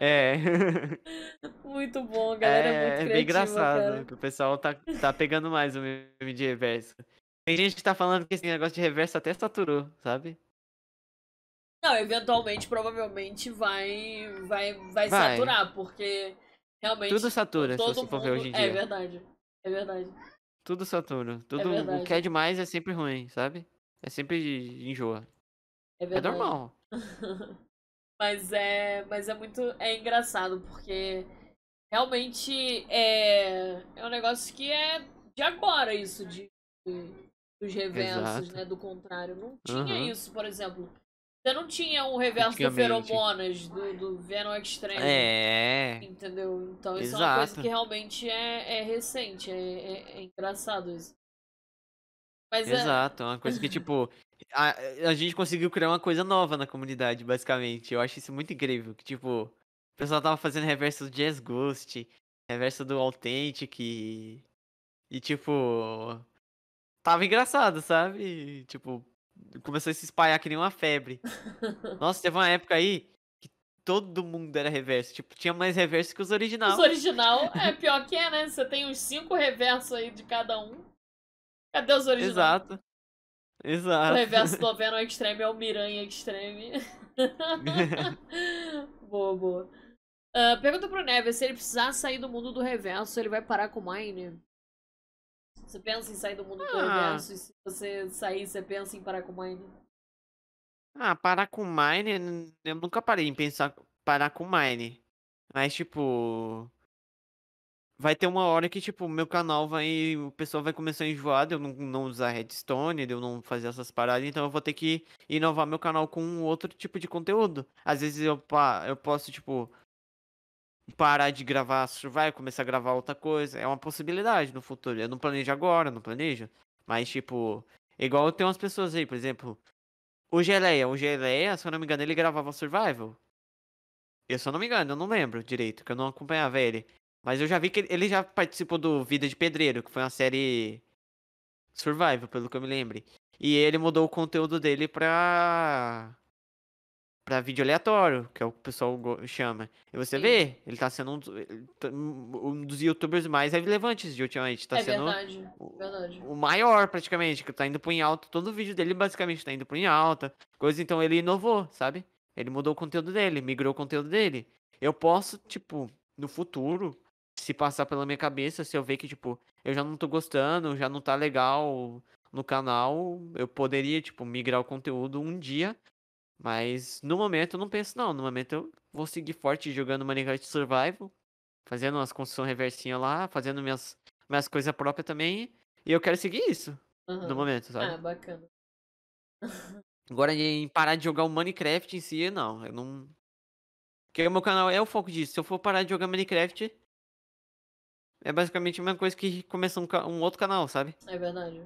É. Muito bom, galera. É, é muito criativa, é bem engraçado cara. que o pessoal tá, tá pegando mais o meme de reverso. Tem gente que tá falando que esse negócio de reverso até saturou, sabe? Não, eventualmente, provavelmente vai, vai, vai, vai. saturar, porque realmente. Tudo satura, todo se você for ver hoje em é dia. É verdade. É verdade. Tudo satura. Tudo, é o que é demais é sempre ruim, sabe? É sempre enjoa. É, é normal. mas é, mas é muito é engraçado porque realmente é, é um negócio que é de agora isso de, de dos reversos, Exato. né, do contrário. Não tinha uhum. isso, por exemplo. Você não tinha um reverso do Feromonas, do, do Venom Extreme. É. Entendeu? Então isso Exato. é uma coisa que realmente é, é recente. É, é, é engraçado isso. Mas é Exato, é uma coisa que, tipo, a, a gente conseguiu criar uma coisa nova na comunidade, basicamente. Eu acho isso muito incrível. Que, tipo, o pessoal tava fazendo reverso do Jazz Ghost, reverso do Authentic. E, e tipo. Tava engraçado, sabe? E, tipo, começou a se espalhar que nem uma febre. Nossa, teve uma época aí que todo mundo era reverso. Tipo, tinha mais reverso que os originais. Os original é pior que é, né? Você tem uns cinco reversos aí de cada um. Cadê os originais? Exato. Exato. O reverso do Venom Extreme é o Miranha Extreme. boa, boa. Uh, pergunta pro Neves se ele precisar sair do mundo do reverso, ele vai parar com o Mine? Você pensa em sair do mundo do ah. reverso e se você sair, você pensa em parar com Mine? Ah, parar com Mine, eu nunca parei em pensar parar com Mine. Mas, tipo. Vai ter uma hora que, tipo, meu canal vai. O pessoal vai começar a enjoar de eu não, não usar redstone, de eu não fazer essas paradas, então eu vou ter que inovar meu canal com outro tipo de conteúdo. Às vezes eu, eu posso, tipo, parar de gravar Survival, começar a gravar outra coisa. É uma possibilidade no futuro. Eu não planejo agora, não planejo. Mas, tipo, igual tem umas pessoas aí, por exemplo, o Geleia. O Geleia, se eu não me engano, ele gravava Survival. Eu, eu não me engano, eu não lembro direito, que eu não acompanhava ele. Mas eu já vi que ele já participou do Vida de Pedreiro, que foi uma série Survival, pelo que eu me lembre. E ele mudou o conteúdo dele pra para vídeo aleatório, que é o que o pessoal chama. E você Sim. vê, ele tá sendo um, tá, um, dos youtubers mais relevantes de ultimamente. Tá é sendo verdade, o, verdade. o maior, praticamente, que tá indo pro em alta. Todo vídeo dele basicamente tá indo pro em alta. Coisa, então ele inovou, sabe? Ele mudou o conteúdo dele, migrou o conteúdo dele. Eu posso, tipo, no futuro, se passar pela minha cabeça, se eu ver que, tipo, eu já não tô gostando, já não tá legal no canal, eu poderia, tipo, migrar o conteúdo um dia. Mas no momento eu não penso, não. No momento eu vou seguir forte jogando Minecraft Survival, fazendo umas construções reversinha lá, fazendo minhas, minhas coisas próprias também. E eu quero seguir isso Uhum. no momento, sabe? Ah, bacana. Agora, em parar de jogar o Minecraft em si, não. Eu não. Porque o meu canal é o foco disso. Se eu for parar de jogar Minecraft, é basicamente a mesma coisa que começar um, um outro canal, sabe? É verdade.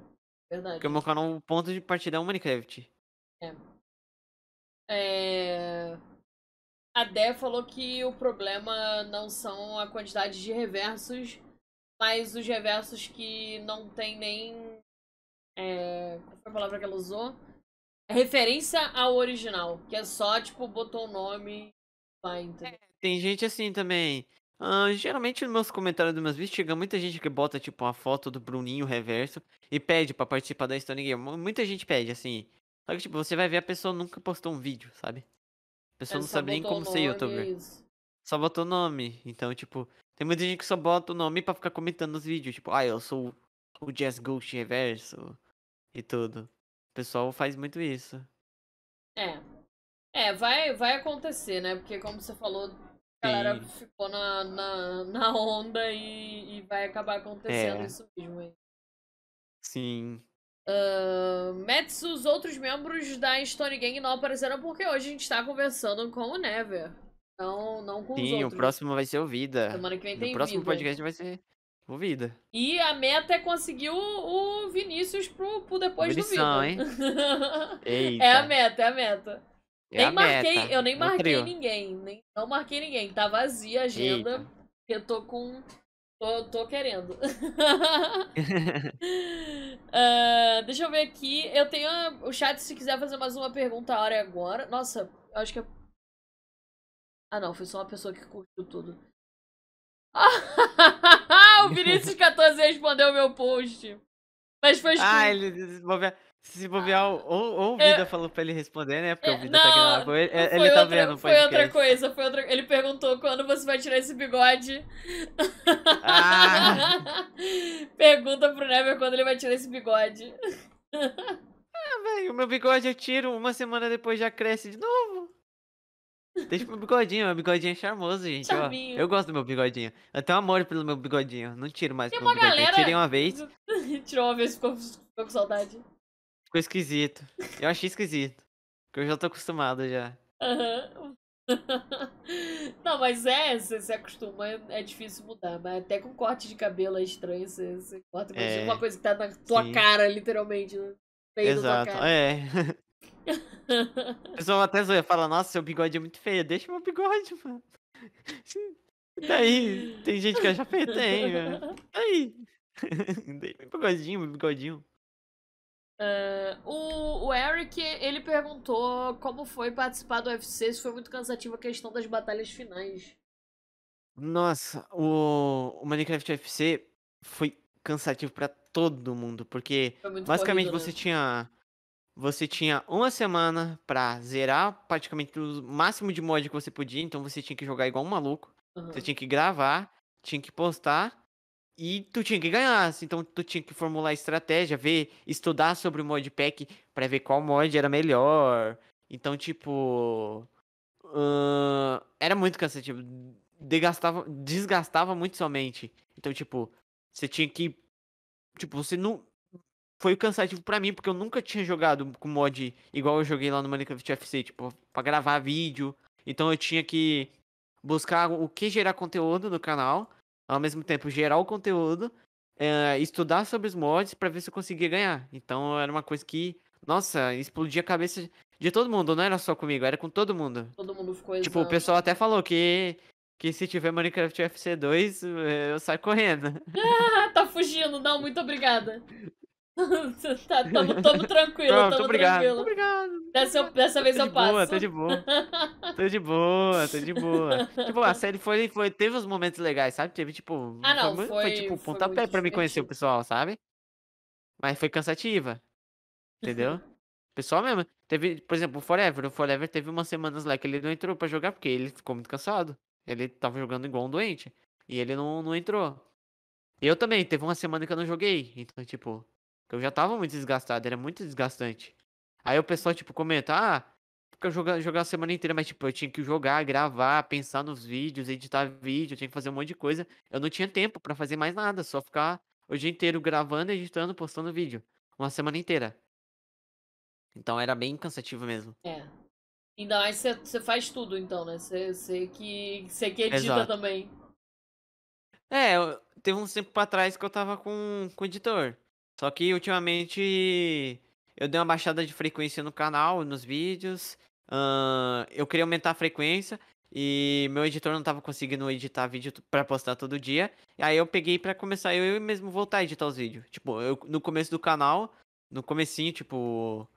Verdade. Porque o meu canal, o ponto de partida é o Minecraft. É. é... A Dé falou que o problema não são a quantidade de reversos, mas os reversos que não tem nem. É... Qual foi a palavra que ela usou? referência ao original, que é só, tipo, botou o nome vai? É, tem gente assim também. Uh, geralmente nos meus comentários dos meus vídeos chega muita gente que bota, tipo, uma foto do Bruninho reverso e pede para participar da Stone Game. Muita gente pede, assim. Só que, tipo, você vai ver a pessoa nunca postou um vídeo, sabe? A pessoa não sabe nem como ser youtuber. Só botou o nome. Então, tipo, tem muita gente que só bota o nome para ficar comentando nos vídeos. Tipo, ah, eu sou o Jazz Ghost reverso e tudo. O pessoal faz muito isso. É. É, vai, vai acontecer, né? Porque como você falou, a galera Sim. ficou na, na, na onda e, e vai acabar acontecendo é. isso mesmo aí. Sim. Uh, Mets, os outros membros da Stone Gang não apareceram porque hoje a gente tá conversando com o Never. Não, não com Sim, os outros. o próximo vai ser o Vida. Semana que vem tem O próximo vida. podcast vai ser Vida. E a meta é conseguir o, o Vinícius pro, pro depois do Vida. Hein? É a meta, é a meta. É nem a marquei, meta. eu nem marquei ninguém. Nem, não marquei ninguém. Tá vazia a agenda. Eita. Eu tô com. Tô, tô querendo. uh, deixa eu ver aqui. Eu tenho o chat se quiser fazer mais uma pergunta, a hora é agora. Nossa, eu acho que é. Ah, não, foi só uma pessoa que curtiu tudo. o Vinícius 14 respondeu o meu post. Mas foi Ah, ele se bobear, ou, ou o Vida é, falou pra ele responder, né? Porque é, o Vida tá não, tá gravando. Ele, ele tá outra, vendo, Foi outra coisa, foi outra Ele perguntou quando você vai tirar esse bigode. Ah. Pergunta pro Never quando ele vai tirar esse bigode. Ah, velho, o meu bigode eu tiro, uma semana depois já cresce de novo. Deixa meu bigodinho, meu bigodinho é charmoso, gente. Ó, eu gosto do meu bigodinho. Eu tenho amor pelo meu bigodinho. Não tiro mais Tem bigodinho. Galera... Tirei uma vez. Tirou uma vez ficou, ficou com saudade. Ficou esquisito. Eu achei esquisito. Porque eu já tô acostumado já. Uhum. Não, mas é, você se acostuma, é difícil mudar. Mas até com corte de cabelo é estranho. Você, você corta é, uma coisa que tá na tua sim. cara, literalmente. No Exato, é. O pessoal até zoia, fala, nossa, seu bigode é muito feio. Deixa meu bigode, mano. Daí, tem gente que acha feio, tem, mano. Aí. Meu bigodinho, meu bigodinho. Uh, o, o Eric, ele perguntou como foi participar do UFC, se foi muito cansativo a questão das batalhas finais. Nossa, o, o Minecraft UFC foi cansativo para todo mundo, porque basicamente corrido, né? você tinha você tinha uma semana pra zerar praticamente o máximo de mod que você podia, então você tinha que jogar igual um maluco. Uhum. Você tinha que gravar, tinha que postar e tu tinha que ganhar, assim, então tu tinha que formular estratégia, ver, estudar sobre o modpack para ver qual mod era melhor. Então, tipo. Uh, era muito cansativo. Desgastava, desgastava muito somente. Então, tipo, você tinha que. Tipo, você não. Foi cansativo para mim, porque eu nunca tinha jogado com mod igual eu joguei lá no Minecraft FC, tipo, pra gravar vídeo. Então eu tinha que buscar o que gerar conteúdo no canal ao mesmo tempo gerar o conteúdo, é, estudar sobre os mods para ver se eu conseguia ganhar. Então era uma coisa que, nossa, explodia a cabeça de todo mundo, não era só comigo, era com todo mundo. Todo mundo ficou Tipo, o pessoal até falou que que se tiver Minecraft UFC 2, eu saio correndo. Tá fugindo, não, muito obrigada. tá, tamo, tamo tranquilo, tamo obrigado, tranquilo. Obrigado. Dessa, dessa vez tô eu passo. Boa, tô de boa. Tô de boa, tô de boa. tipo, a série foi, foi, teve uns momentos legais, sabe? Teve, tipo. Ah, não, foi, foi, foi tipo, pontapé pra me conhecer o pessoal, sabe? Mas foi cansativa. Entendeu? Pessoal mesmo. Teve, por exemplo, o Forever. O Forever teve umas semanas lá que ele não entrou pra jogar porque ele ficou muito cansado. Ele tava jogando igual um doente. E ele não, não entrou. Eu também, teve uma semana que eu não joguei. Então, tipo, eu já tava muito desgastado, era muito desgastante. Aí o pessoal, tipo, comenta, ah, porque eu jogar, jogar a semana inteira, mas tipo, eu tinha que jogar, gravar, pensar nos vídeos, editar vídeo, eu tinha que fazer um monte de coisa. Eu não tinha tempo para fazer mais nada, só ficar o dia inteiro gravando, editando, postando vídeo. Uma semana inteira. Então era bem cansativo mesmo. É. Ainda mais você faz tudo, então, né? Você que, que edita Exato. também. É, teve um tempo pra trás que eu tava com, com editor. Só que ultimamente eu dei uma baixada de frequência no canal, nos vídeos. Uh, eu queria aumentar a frequência e meu editor não tava conseguindo editar vídeo para postar todo dia. E aí eu peguei para começar eu mesmo voltar a editar os vídeos. Tipo, eu, no começo do canal, no comecinho, tipo,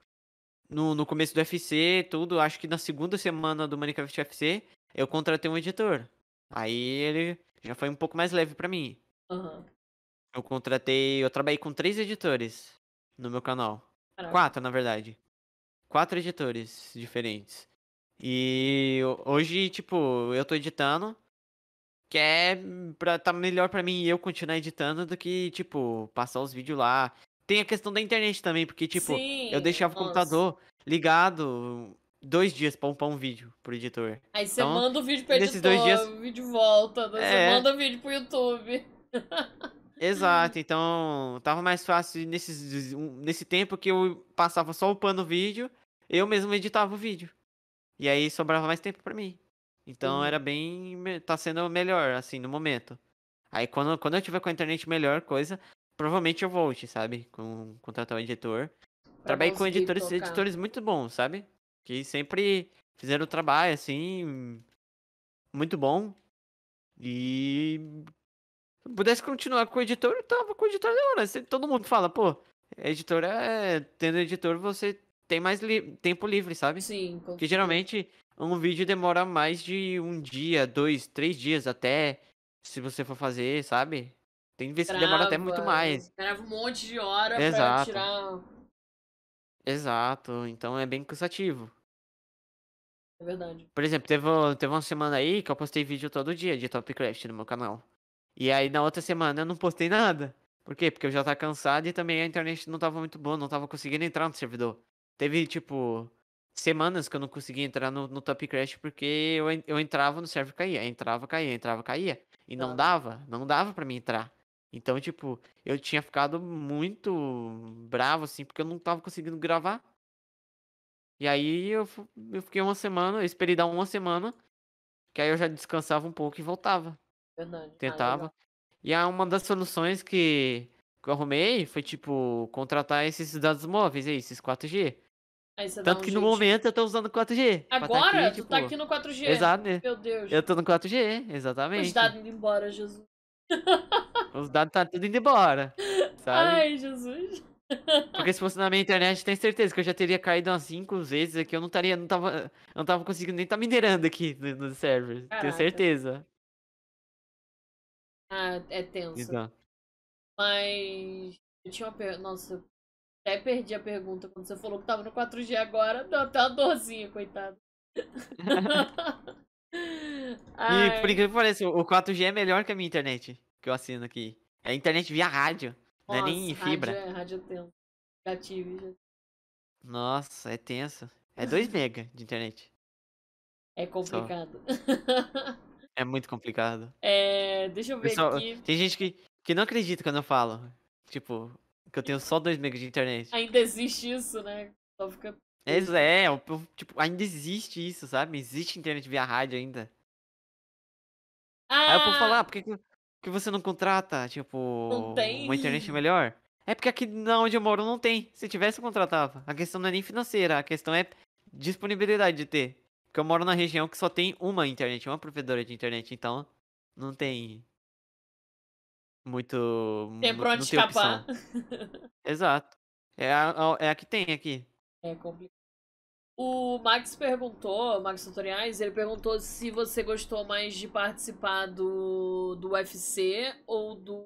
no, no começo do FC, tudo, acho que na segunda semana do Minecraft FC, eu contratei um editor. Aí ele já foi um pouco mais leve para mim. Uhum. Eu contratei. Eu trabalhei com três editores no meu canal. Caraca. Quatro, na verdade. Quatro editores diferentes. E hoje, tipo, eu tô editando. Que é pra tá melhor pra mim eu continuar editando do que, tipo, passar os vídeos lá. Tem a questão da internet também, porque, tipo, Sim, eu deixava nossa. o computador ligado dois dias pra upar um vídeo pro editor. Aí você então, manda o vídeo pro editor, dois dias... o vídeo volta, você é... manda o vídeo pro YouTube. Exato, então tava mais fácil nesses, nesse tempo que eu passava só upando o vídeo, eu mesmo editava o vídeo. E aí sobrava mais tempo para mim. Então uhum. era bem. tá sendo melhor, assim, no momento. Aí quando, quando eu tiver com a internet melhor, coisa, provavelmente eu volte, sabe? Com contratar um editor. Pra Trabalhei com editores, editores muito bons, sabe? Que sempre fizeram o trabalho, assim. Muito bom. E pudesse continuar com o editor, eu tava com o editor da hora. Todo mundo fala, pô, editor é. Tendo editor, você tem mais li tempo livre, sabe? Sim. Porque geralmente um vídeo demora mais de um dia, dois, três dias até. Se você for fazer, sabe? Tem vezes que demora até muito mais. Grava um monte de hora Exato. pra tirar. Exato, então é bem cansativo. É verdade. Por exemplo, teve, teve uma semana aí que eu postei vídeo todo dia de Topcraft no meu canal. E aí na outra semana eu não postei nada. Por quê? Porque eu já tava cansado e também a internet não tava muito boa, não tava conseguindo entrar no servidor. Teve, tipo, semanas que eu não conseguia entrar no, no Top Crash porque eu, eu entrava no server caía, entrava, caía, entrava, caía. E não ah. dava, não dava para mim entrar. Então, tipo, eu tinha ficado muito bravo, assim, porque eu não tava conseguindo gravar. E aí eu, eu fiquei uma semana, eu esperei dar uma semana, que aí eu já descansava um pouco e voltava. Verdade. Ah, Tentava. e aí uma das soluções que, que eu arrumei foi, tipo, contratar esses dados móveis aí, esses 4G. Tanto um que no momento eu tô usando 4G. Agora? Tá aqui, tu tipo... tá aqui no 4G. Exato, né? Meu Deus. Eu tô no 4G, exatamente. Os dados indo embora, Jesus. Os dados tá tudo indo embora. Sabe? Ai, Jesus. Porque se fosse na minha internet, tenho certeza que eu já teria caído umas 5 vezes aqui. Eu não estaria, não tava, eu não tava conseguindo nem estar tá minerando aqui no, no server. Caraca. Tenho certeza. Ah, é tenso. Exato. Mas. Eu tinha uma pergunta. Nossa, até perdi a pergunta quando você falou que tava no 4G agora. Deu até uma dorzinha, coitado. e por incrível que pareça, o 4G é melhor que a minha internet que eu assino aqui. É internet via rádio, Nossa, não é nem fibra. Rádio é, rádio é tenso. Gatilho. Nossa, é tenso. É 2 mega de internet. É complicado. É muito complicado. É, deixa eu ver Pessoal, aqui. Tem gente que, que não acredita quando eu falo. Tipo, que eu tenho só 2 megas de internet. Ainda existe isso, né? Só fica. É, é, tipo, ainda existe isso, sabe? Existe internet via rádio ainda. Ah! Aí eu posso falar, por que, que você não contrata, tipo, uma internet melhor? É porque aqui na onde eu moro não tem. Se tivesse, eu contratava. A questão não é nem financeira, a questão é disponibilidade de ter. Porque eu moro na região que só tem uma internet, uma provedora de internet, então não tem muito. Tem pra onde escapar. Exato. É a, é a que tem aqui. É complicado. O Max perguntou, Max Tutoriais, ele perguntou se você gostou mais de participar do, do UFC ou do,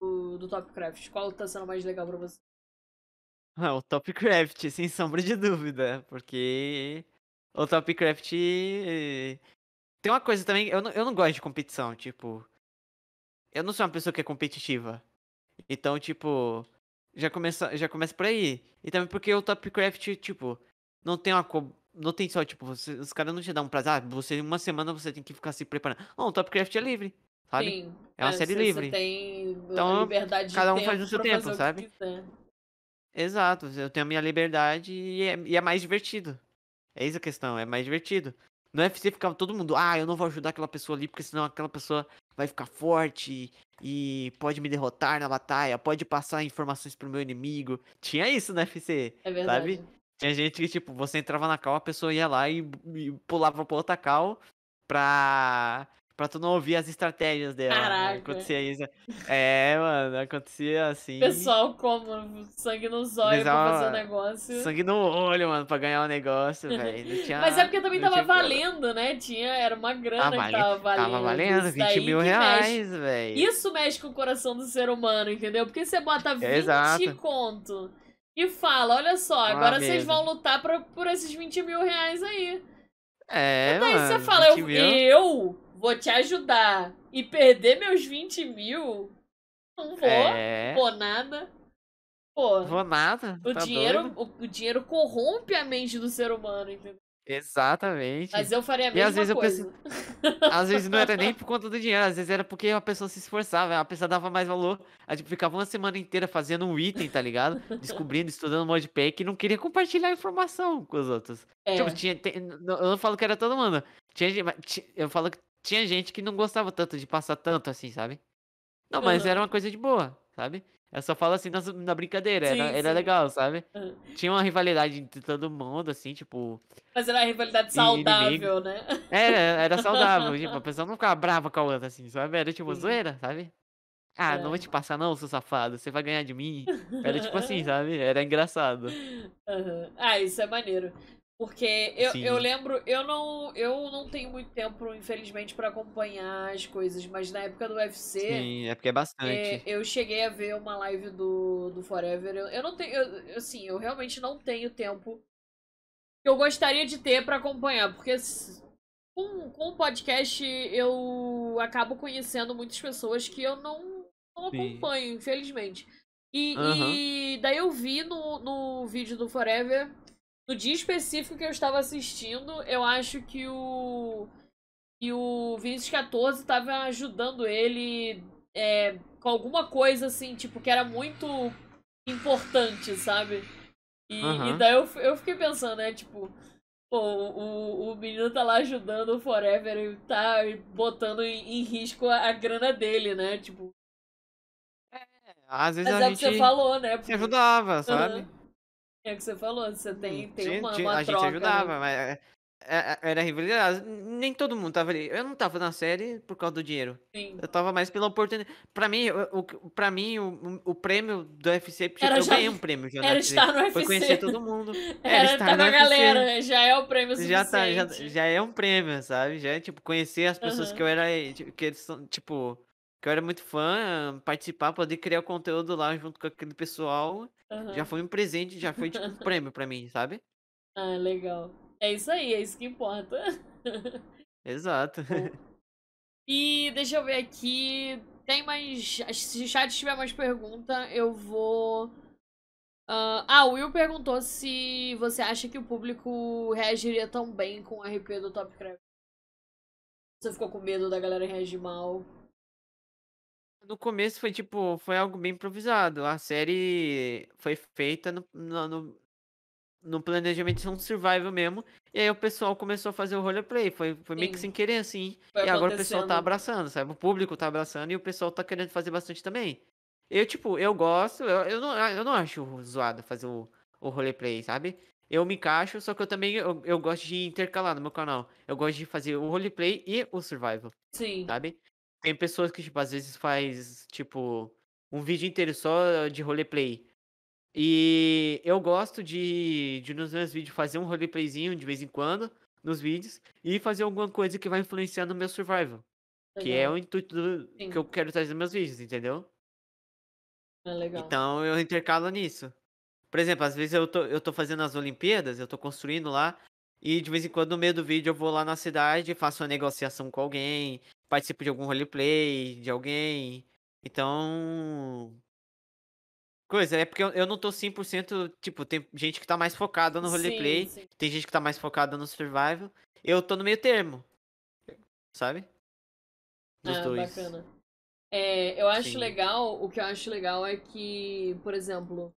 do, do Topcraft. Qual tá sendo mais legal pra você? Ah, o Topcraft, sem sombra de dúvida, porque o Topcraft tem uma coisa também, eu não, eu não gosto de competição, tipo, eu não sou uma pessoa que é competitiva. Então, tipo, já começa, já começa por aí. E também porque o Topcraft, tipo, não tem uma não tem só, tipo, você, os caras não te dão um prazo, ah, você, uma semana você tem que ficar se preparando. Não, o Topcraft é livre, sabe? Sim, é uma é, série livre. Tem então, liberdade cada um faz o seu tempo, sabe? Exato, eu tenho a minha liberdade e é, e é mais divertido. É isso a questão, é mais divertido. No UFC ficava todo mundo, ah, eu não vou ajudar aquela pessoa ali, porque senão aquela pessoa vai ficar forte e pode me derrotar na batalha, pode passar informações pro meu inimigo. Tinha isso no UFC, é verdade. sabe? Tinha gente que, tipo, você entrava na cal, a pessoa ia lá e, e pulava pra outra cal pra Pra tu não ouvir as estratégias dela. Né? Caraca. Acontecia isso. É, mano, acontecia assim. Pessoal como sangue nos olhos pra fazer o negócio. Sangue no olho, mano, pra ganhar o negócio, velho. Tinha... Mas é porque também tava valendo, né? Tinha, era uma grana ah, que tava valendo. Tava valendo, 20 mil reais, velho. Isso mexe com o coração do ser humano, entendeu? Porque você bota 20 é, conto e fala, olha só, agora vocês vão lutar pra, por esses 20 mil reais aí. É, e daí mano, você fala, eu, eu vou te ajudar e perder meus 20 mil, não vou, é... vou nada. Pô, vou nada. O, tá dinheiro, o, o, dinheiro corrompe a mente do ser humano, entendeu? Exatamente. Mas eu faria a mesma e às vezes coisa. Eu pense... às vezes não era nem por conta do dinheiro, às vezes era porque a pessoa se esforçava, a pessoa dava mais valor. A gente ficava uma semana inteira fazendo um item, tá ligado? Descobrindo, estudando modpack e não queria compartilhar informação com os outros. É. Tipo, tinha, tem, eu não falo que era todo mundo. Tinha, eu falo que tinha gente que não gostava tanto de passar tanto assim, sabe? Não, mas uhum. era uma coisa de boa, sabe? Eu só falo assim na, na brincadeira, sim, era, era legal, sabe? Uhum. Tinha uma rivalidade entre todo mundo, assim, tipo. Mas era uma rivalidade saudável, inimigo. né? Era, era saudável, tipo, a pessoa não ficava brava com a outra, assim, sabe? Era tipo, sim. zoeira, sabe? Ah, é. não vou te passar, não, seu safado, você vai ganhar de mim. Era tipo assim, sabe? Era engraçado. Uhum. Ah, isso é maneiro. Porque eu, eu lembro, eu não, eu não tenho muito tempo, infelizmente, para acompanhar as coisas, mas na época do UFC. Sim, é porque é bastante. É, eu cheguei a ver uma live do, do Forever. Eu, eu não tenho. Eu, assim, eu realmente não tenho tempo que eu gostaria de ter para acompanhar, porque com, com o podcast eu acabo conhecendo muitas pessoas que eu não, não acompanho, infelizmente. E, uhum. e daí eu vi no, no vídeo do Forever no dia específico que eu estava assistindo, eu acho que o. E o Vinícius 14 estava ajudando ele é, com alguma coisa assim, tipo, que era muito importante, sabe? E, uhum. e daí eu, eu fiquei pensando, né, tipo, pô, o, o menino tá lá ajudando o Forever e tá botando em, em risco a, a, grana dele, né? Tipo. É, às vezes Mas a é gente. você falou, né? Porque... ajudava, sabe? Uhum. É o que você falou, você tem, tem tinha, uma, tinha, uma A troca, gente ajudava, né? mas é, é, é, era rivalidade. Nem todo mundo tava ali. Eu não tava na série por causa do dinheiro. Sim. Eu tava mais pela oportunidade. Pra mim, o, pra mim o, o prêmio do UFC, porque era eu já, ganhei um prêmio. Já era estar no UFC. Foi conhecer todo mundo. Era, era estar com a galera, já é o prêmio suficiente. Já, tá, já, já é um prêmio, sabe? Já é, tipo, conhecer as pessoas uhum. que eu era, tipo, que eles são, tipo que eu era muito fã, participar, poder criar conteúdo lá junto com aquele pessoal, uhum. já foi um presente, já foi tipo um prêmio pra mim, sabe? Ah, legal. É isso aí, é isso que importa. Exato. E deixa eu ver aqui. Tem mais. Se o chat tiver mais pergunta, eu vou. Uh, ah, o Will perguntou se você acha que o público reagiria tão bem com o RP do Top Craft. Você ficou com medo da galera reagir mal? No começo foi tipo, foi algo bem improvisado. A série foi feita no, no, no planejamento de um survival mesmo. E aí o pessoal começou a fazer o roleplay. Foi, foi meio que sem querer, assim. Foi e agora o pessoal tá abraçando, sabe? O público tá abraçando e o pessoal tá querendo fazer bastante também. Eu, tipo, eu gosto, eu, eu, não, eu não acho zoado fazer o, o roleplay, sabe? Eu me encaixo, só que eu também eu, eu gosto de intercalar no meu canal. Eu gosto de fazer o roleplay e o survival. Sim. Sabe? Tem pessoas que, tipo, às vezes faz, tipo, um vídeo inteiro só de roleplay. E eu gosto de, de nos meus vídeos fazer um roleplayzinho de vez em quando nos vídeos e fazer alguma coisa que vai influenciar no meu survival. Legal. Que é o intuito do, que eu quero trazer nos meus vídeos, entendeu? É. Então eu intercalo nisso. Por exemplo, às vezes eu tô, eu tô fazendo as Olimpíadas, eu tô construindo lá, e de vez em quando no meio do vídeo eu vou lá na cidade, faço uma negociação com alguém, participo de algum roleplay de alguém. Então. Coisa, é porque eu, eu não tô 100%. Tipo, tem gente que tá mais focada no roleplay, sim, sim. tem gente que tá mais focada no survival. Eu tô no meio termo. Sabe? Dos ah, dois. bacana. É, eu acho sim. legal, o que eu acho legal é que, por exemplo,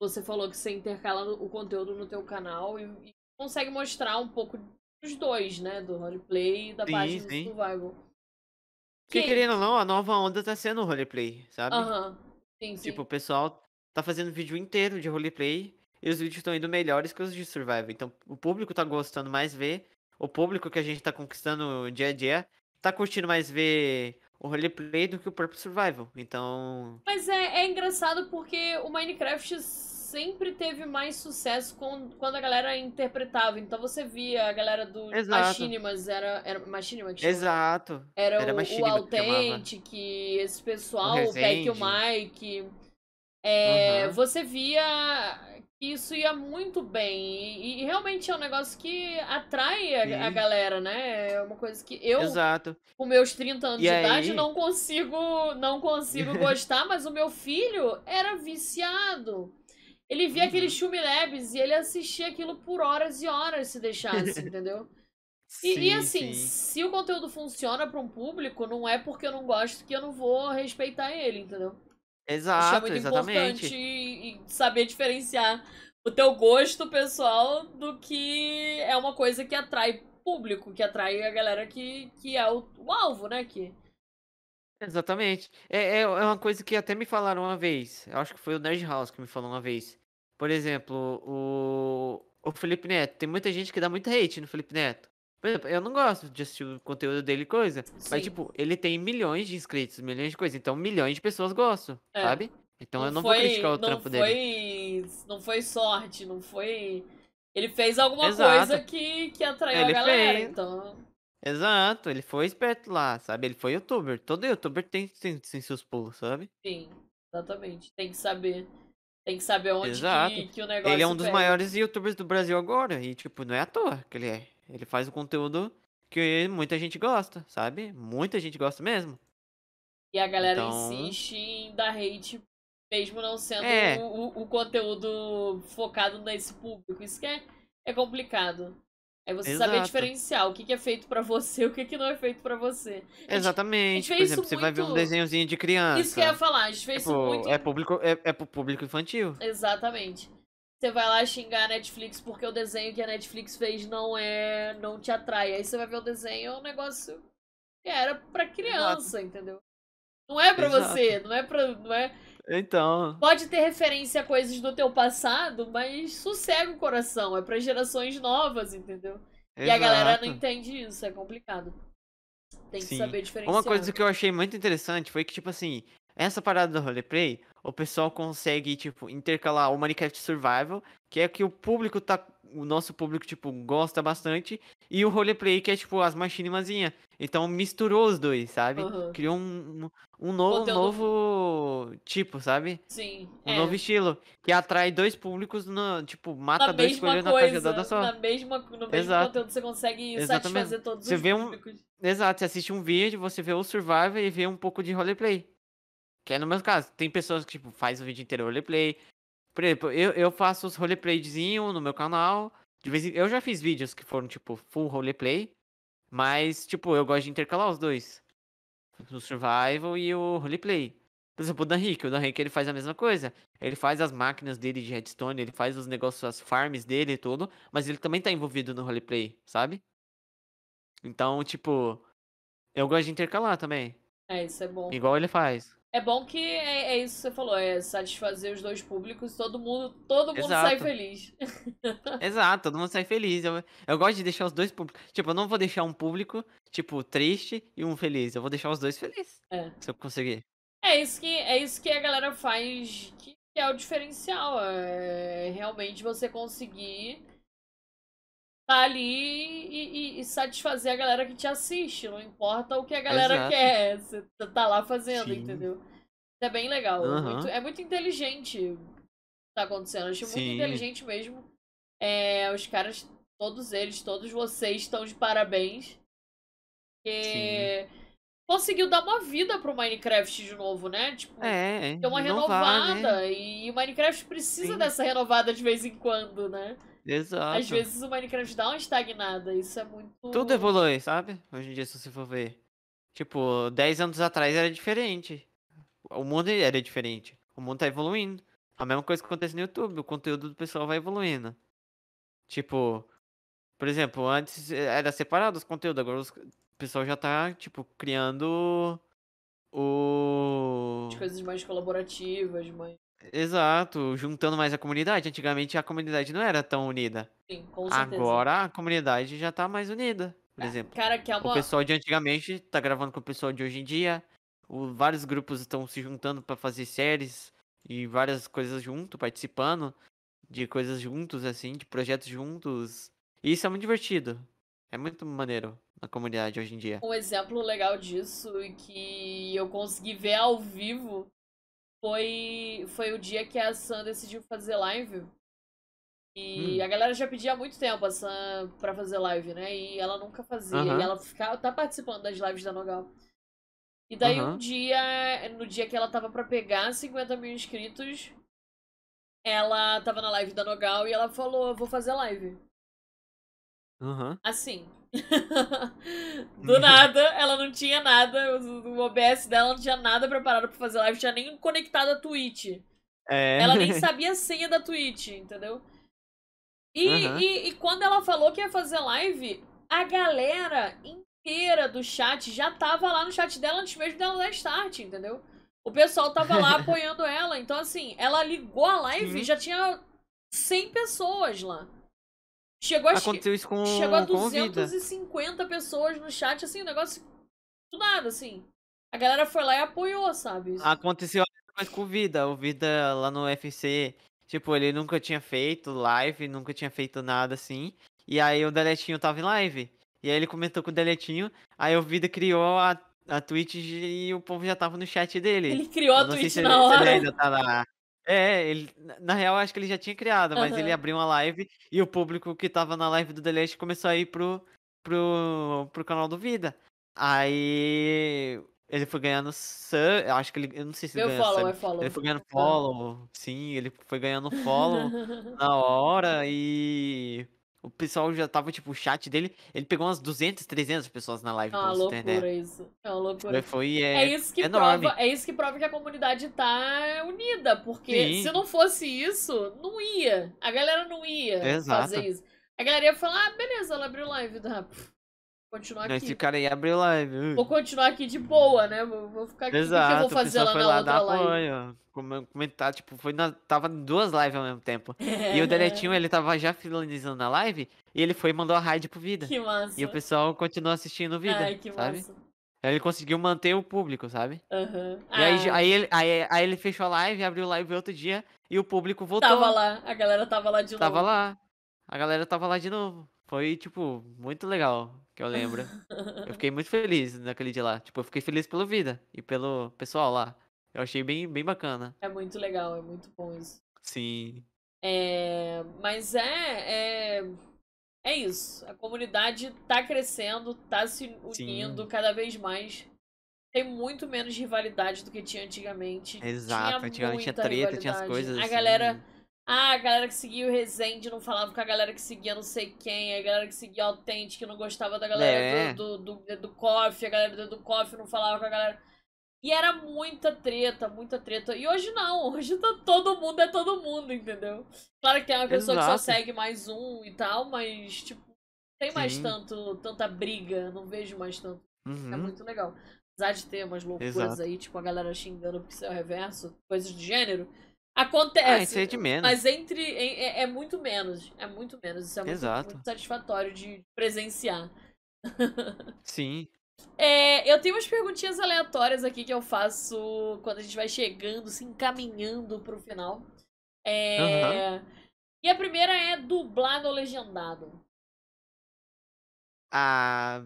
você falou que você intercala o conteúdo no teu canal e, e consegue mostrar um pouco dos dois, né? Do roleplay e da parte do survival. Porque, que... querendo ou não, a nova onda tá sendo roleplay, sabe? Aham. Uhum. Sim, sim. Tipo, o pessoal tá fazendo vídeo inteiro de roleplay e os vídeos estão indo melhores que os de survival. Então, o público tá gostando mais ver. O público que a gente tá conquistando dia a dia tá curtindo mais ver o roleplay do que o próprio survival. Então. Mas é, é engraçado porque o Minecraft sempre teve mais sucesso com, quando a galera interpretava. Então você via a galera do Machinimas, era, era Machinima que Exato. Era, era o, o Authentic, esse pessoal, o, o Peck e o Mike. É, uhum. Você via que isso ia muito bem. E, e, realmente é um negócio que atrai a, a, galera, né? É uma coisa que eu, Exato. com meus 30 anos e de aí... idade, não consigo, não consigo gostar, mas o meu filho era viciado. Ele via uhum. aquele Shumi Labs e ele assistia aquilo por horas e horas se deixasse, entendeu? E, sim, e, assim, sim. se o conteúdo funciona para um público, não é porque eu não gosto que eu não vou respeitar ele, entendeu? Exato, Isso é muito exatamente. importante e, saber diferenciar o teu gosto pessoal do que é uma coisa que atrai público, que atrai a galera que, que é o, o alvo, né? Que... Exatamente. É, é, é uma coisa que até me falaram uma vez. Eu acho que foi o Nerd House que me falou uma vez. Por exemplo, o, o Felipe Neto. Tem muita gente que dá muito hate no Felipe Neto. Por exemplo, eu não gosto de assistir o conteúdo dele coisa. Sim. Mas, tipo, ele tem milhões de inscritos, milhões de coisas. Então, milhões de pessoas gostam, é. sabe? Então não eu não foi, vou criticar o trampo foi, dele. Não foi sorte, não foi. Ele fez alguma Exato. coisa que, que atraiu ele a galera, fez. então. Exato, ele foi esperto lá, sabe? Ele foi youtuber. Todo youtuber tem, tem, tem seus pulos, sabe? Sim, exatamente. Tem que saber. Tem que saber onde que, que, o negócio. Ele é um dos pega. maiores youtubers do Brasil agora. E, tipo, não é à toa que ele é. Ele faz o conteúdo que muita gente gosta, sabe? Muita gente gosta mesmo. E a galera então... insiste em dar hate, mesmo não sendo é. o, o, conteúdo focado nesse público. Isso que é, é complicado. É você Exato. saber diferenciar o que, que é feito para você e o que, que não é feito para você. Exatamente. Por exemplo, você muito... vai ver um desenhozinho de criança. Isso que eu ia falar, a gente fez tipo, isso muito. É, público, é, é pro público infantil. Exatamente. Você vai lá xingar a Netflix porque o desenho que a Netflix fez não é. não te atrai. Aí você vai ver o desenho, é um negócio que era pra criança, Exato. entendeu? Não é pra Exato. você, não é pra. Não é... Então. Pode ter referência a coisas do teu passado, mas sossega o coração. É para gerações novas, entendeu? Exato. E a galera não entende isso, é complicado. Tem que Sim. saber diferenciar. Uma coisa que eu achei muito interessante foi que, tipo assim, essa parada do roleplay, o pessoal consegue, tipo, intercalar o Minecraft Survival, que é que o público tá. O nosso público, tipo, gosta bastante. E o roleplay, que é, tipo, as machinimazinhas. Então misturou os dois, sabe? Uhum. Criou um, um, novo, Conteúdo... novo tipo, sabe? Sim. Um é. novo estilo. Que atrai dois públicos, no, tipo, mata na dois coelhos na cajadada só. Na mesma, no mesmo Exato. conteúdo você consegue Exatamente. satisfazer todos você os vê públicos. Um... Exato, você assiste um vídeo, você vê o Survival e vê um pouco de roleplay. Que é no meu caso. Tem pessoas que, tipo, faz o vídeo inteiro roleplay. Por exemplo, eu, eu faço os roleplayzinho no meu canal. De vez em... Eu já fiz vídeos que foram, tipo, full roleplay. Mas, tipo, eu gosto de intercalar os dois. O survival e o roleplay. Por exemplo, o Dan Rick. O Dan Rick, ele faz a mesma coisa. Ele faz as máquinas dele de redstone, ele faz os negócios, as farms dele e tudo. Mas ele também tá envolvido no roleplay, sabe? Então, tipo... Eu gosto de intercalar também. É, isso é bom. Igual ele faz. É bom que é, é, isso que você falou, é satisfazer os dois públicos, todo mundo, todo mundo Exato. sai feliz. Exato, todo mundo sai feliz. Eu, eu gosto de deixar os dois públicos. Tipo, eu não vou deixar um público, tipo, triste e um feliz. Eu vou deixar os dois felizes. É. Se eu conseguir. É isso que, é isso que a galera faz, que é o diferencial. É realmente você conseguir tá ali e, e, e, satisfazer a galera que te assiste. Não importa o que a galera Exato. quer. Você tá lá fazendo, Sim. entendeu? Isso é bem legal. Uhum. É, muito, é muito inteligente tá acontecendo. Eu achei Sim. muito inteligente mesmo. É, os caras, todos eles, todos vocês estão de parabéns. Porque conseguiu dar uma vida pro Minecraft de novo, né? Tipo, é, ter uma renovada. Né? E o Minecraft precisa Sim. dessa renovada de vez em quando, né? Exato. Às vezes o Minecraft dá uma estagnada. Isso é muito. Tudo evolui, sabe? Hoje em dia, se você for ver. Tipo, 10 anos atrás era diferente. O mundo era diferente. O mundo tá evoluindo. A mesma coisa que acontece no YouTube. O conteúdo do pessoal vai evoluindo. Tipo, por exemplo, antes era separado os conteúdos, agora os, o pessoal já tá, tipo, criando o. As coisas mais colaborativas, mais. Exato, juntando mais a comunidade. Antigamente a comunidade não era tão unida. Sim, com certeza. Agora a comunidade já tá mais unida, por é, exemplo. Cara, que é uma... O pessoal de antigamente tá gravando com o pessoal de hoje em dia. O, vários grupos estão se juntando para fazer séries e várias coisas junto, participando de coisas juntos, assim, de projetos juntos. E isso é muito divertido. É muito maneiro na comunidade hoje em dia. Um exemplo legal disso e que eu consegui ver ao vivo foi, foi o dia que a Sam decidiu fazer live. E hum. a galera já pedia há muito tempo a Sam pra fazer live, né? E ela nunca fazia. E ela ficava, tá participando das lives da Nogal. E daí um dia, no dia que ela tava pra pegar 50 mil inscritos, ela tava na live da Nogal e ela falou, vou fazer live. Uhum. Assim. Do nada, ela não tinha nada. O OBS dela não tinha nada preparado pra fazer live, tinha nem conectado a Twitch. É. Ela nem sabia a senha da Twitch, entendeu? E, uhum. e, e, quando ela falou que ia fazer live, a galera inteira do chat já tava lá no chat dela antes mesmo dela dar start, entendeu? O pessoal tava lá apoiando ela. Então, assim, ela ligou a live e já tinha 100 pessoas lá. Chegou a, Aconteceu isso com, chegou a 250 pessoas no chat, assim, o negócio do nada, assim. A galera foi lá e apoiou, sabe? Aconteceu mais com o Vida. O Vida lá no UFC, tipo, ele nunca tinha feito live, nunca tinha feito nada assim. E aí o Deletinho tava em live. E aí ele comentou com o Deletinho. Aí o Vida criou a, a Twitch e o povo já tava no chat dele. Ele criou a Twitch se na ele, hora. ele ainda tá lá. É, ele, na real, acho que ele já tinha criado, mas ele abriu uma live e o público que tava na live do Delete começou a ir pro, pro, pro canal do Vida. Aí ele foi ganhando sub, acho que ele, eu não sei se ele ganhou follow, sub. follow. Ele foi ganhando follow, sim, ele foi ganhando follow na hora e o pessoal já tava, tipo, o chat dele, ele pegou umas 200, 300 pessoas na live. É uma loucura isso. É uma loucura. Foi, é, é isso que enorme. prova, é isso que prova que a comunidade tá unida, porque Sim. se não fosse isso, não ia. A galera não ia Exato. fazer isso. A galera ia falar, ah, beleza, ela abriu live, tá? Continuar aqui. Esse cara aí abriu live. Vou continuar aqui de boa, né? Vou, vou ficar aqui. Exato, o que, eu vou fazer lá na outra live? Apoio, comentar, tipo, foi na, tava em duas lives ao mesmo tempo. É. E o Deletinho, ele tava já finalizando a live e ele foi e mandou a raid pro Vida. Que massa. E o pessoal continuou assistindo o Vida, Ai, que sabe? Massa. Ele conseguiu manter o público, sabe? Uhum. E aí, ah. aí, ele, aí, aí ele fechou a live, abriu a live outro dia e o público voltou. Tava lá, a galera tava lá de novo. Tava lá. A galera tava lá de novo. Foi, tipo, muito legal que eu lembro. eu fiquei muito feliz naquele dia lá. Tipo, eu fiquei feliz pela vida e pelo pessoal lá. Eu achei bem, bem bacana. É muito legal, é muito bom isso. Sim. É, mas é, é, é isso. A comunidade tá crescendo, tá se unindo Sim. cada vez mais. Tem muito menos rivalidade do que tinha antigamente. Exato, tinha antigamente tinha treta, tinha as coisas. A assim. galera ah, a galera que seguia o Resende não falava com a galera que seguia não sei quem, a galera que seguia o Authentic não gostava da galera é. do, do, do, do Coffee, a galera do Coffee não falava com a galera. E era muita treta, muita treta. E hoje não, hoje tá todo mundo é todo mundo, entendeu? Claro que tem uma pessoa Exato. que só segue mais um e tal, mas, tipo, tem mais Sim. tanto, tanta briga, não vejo mais tanto. É uhum. É muito legal. Apesar de ter umas loucuras Exato. aí, tipo, a galera xingando porque isso é o reverso, coisas do gênero. Acontece. Ah, isso é de menos. Mas entre. É, é, muito menos. É muito menos. Isso é muito, muito satisfatório de presenciar. Sim. É, eu tenho umas perguntinhas aleatórias aqui que eu faço quando a gente vai chegando, se encaminhando pro final. É, uhum. E a primeira é dublado ou legendado? Ah.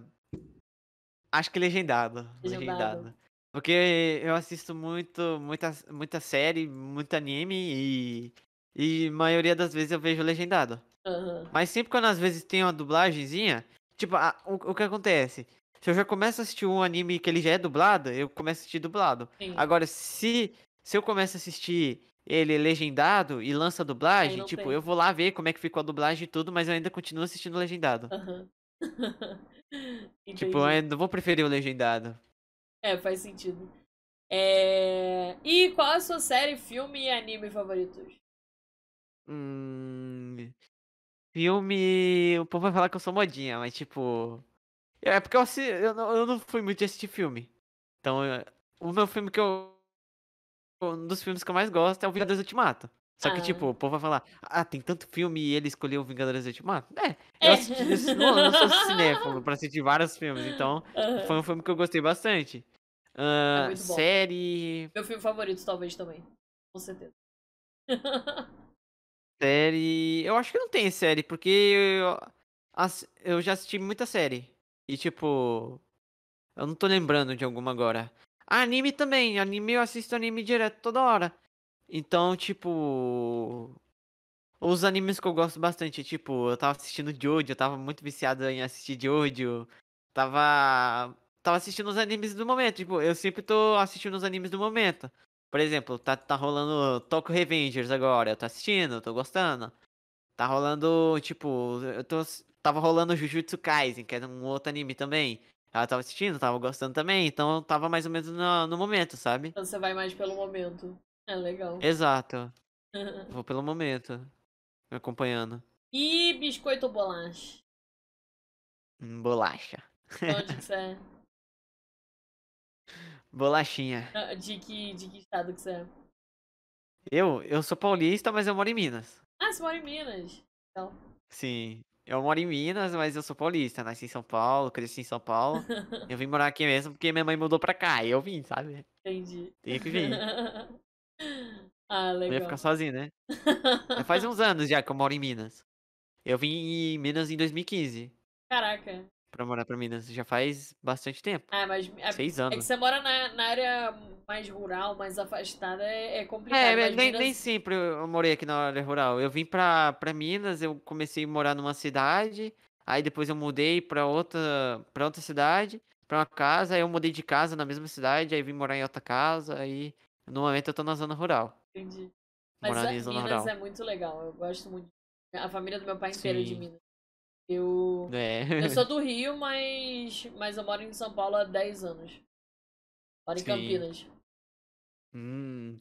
Acho que legendado. Legendado. legendado. Porque eu assisto muito, muita, muita série, muito anime e E a maioria das vezes eu vejo legendado. Aham. Mas sempre quando às vezes tem uma dublagenzinha, tipo, a- o, o que acontece? Se eu já começo a assistir um anime que ele já é dublado, eu começo a assistir dublado. Sim. Agora, se, se eu começo a assistir ele legendado e lança dublagem, tipo, tem. eu vou lá ver como é que ficou a dublagem e tudo, mas eu ainda continuo assistindo legendado. Aham. Tipo, eu ainda vou preferir o legendado. É, faz sentido. É... E qual a sua série, filme e anime favoritos? Hum, filme. O povo vai falar que eu sou modinha, mas tipo. É porque eu, assi- eu, não, eu não fui muito assistir filme. Então, eu- o meu filme que eu. Um dos filmes que eu mais gosto é o Vingadores Ultimato. Só que, Ah. tipo, o povo vai falar, ah, tem tanto filme e ele escolheu o Vingadores Ultimato? É, É. eu, assisti, eu não, eu não sou cinéfilo pra assistir vários filmes, então Aham. foi um filme que eu gostei bastante. Ah, É série. Meu filme favorito, talvez, também. Com certeza. Série. Eu acho que não tem série, porque eu, eu já assisti muita série. E tipo. Eu não tô lembrando de alguma agora. Anime também. Anime eu assisto anime direto toda hora. Então, tipo. Os animes que eu gosto bastante, tipo, eu tava assistindo Jojo, eu tava muito viciado em assistir Jojo. Tava. Tava assistindo os animes do momento. Tipo, eu sempre tô assistindo os animes do momento. Por exemplo, tá, tá rolando Tokyo Revengers agora. Eu tô assistindo, eu tô gostando. Tá rolando, tipo, eu tô. Tava rolando Jujutsu Kaisen, que era um outro anime também. Ela tava assistindo, tava gostando também, então eu tava mais ou menos no, no momento, sabe? Então você vai mais pelo momento. É legal. Exato. Vou pelo momento. Me acompanhando. e biscoito ou bolacha? Hum, Bolacha. De onde que você é? Bolachinha. Ah, De que, de que estado que você é? Eu, eu sou paulista, mas eu moro em Minas. Ah, você mora em Minas. Então. Sim. Eu moro em Minas, mas eu sou paulista. Nasci em São Paulo, cresci em São Paulo. Eu vim morar aqui mesmo porque minha mãe mudou pra cá. E eu vim, sabe? Entendi. Tinha que vir. ah, Não ia legal. ficar sozinho, né? Faz uns anos já que eu moro em Minas. Eu vim em Minas em 2015 Caraca. pra morar pra Minas. Já faz bastante tempo. Ah, mas é, Seis é que anos. você mora na, na área mais rural, mais afastada, é, é complicado. É, mas nem, Minas- nem sempre eu morei aqui na área rural. Eu vim pra, pra Minas, eu comecei a morar numa cidade, aí depois eu mudei pra outra, pra outra cidade, pra uma casa, aí eu mudei de casa na mesma cidade, aí vim morar em outra casa, aí no momento eu tô na zona rural. Entendi. Mas a, Minas rural. é muito legal, eu gosto muito. A família do meu pai inteira é de. Minas. Eu, É. eu sou do Rio, mas, mas eu moro em São Paulo há 10 anos. Moro em Sim. Campinas. Hum.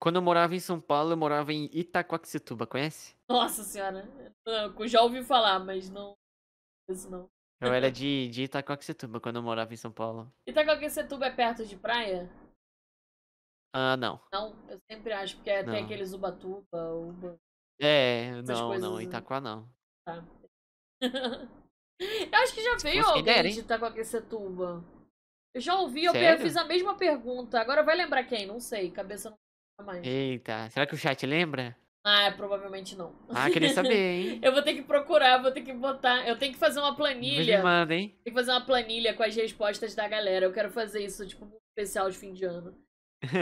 Quando eu morava em São Paulo, eu morava em Itaquaquecetuba, conhece? Nossa senhora. Eu já ouvi falar, mas não. Isso não. Eu era de, de Itaquaquecetuba quando eu morava em São Paulo. Itacoaquecetuba é perto de praia? Ah, não. Não, eu sempre acho, porque é- tem aqueles Ubatuba, Uba. É, não, não, né? Itaquá não. Tá. eu acho que já veio alguém hein? de Itacoaquecetuba. Eu já ouvi, eu Sério? fiz a mesma pergunta. Agora vai lembrar quem? Não sei, cabeça não mais. Eita, será que o chat lembra? Ah, provavelmente não. Ah, queria saber, hein? Eu vou ter que procurar, vou ter que botar. Eu tenho que fazer uma planilha. me manda, hein? Tem que fazer uma planilha com as respostas da galera. Eu quero fazer isso, tipo, um especial de fim de ano.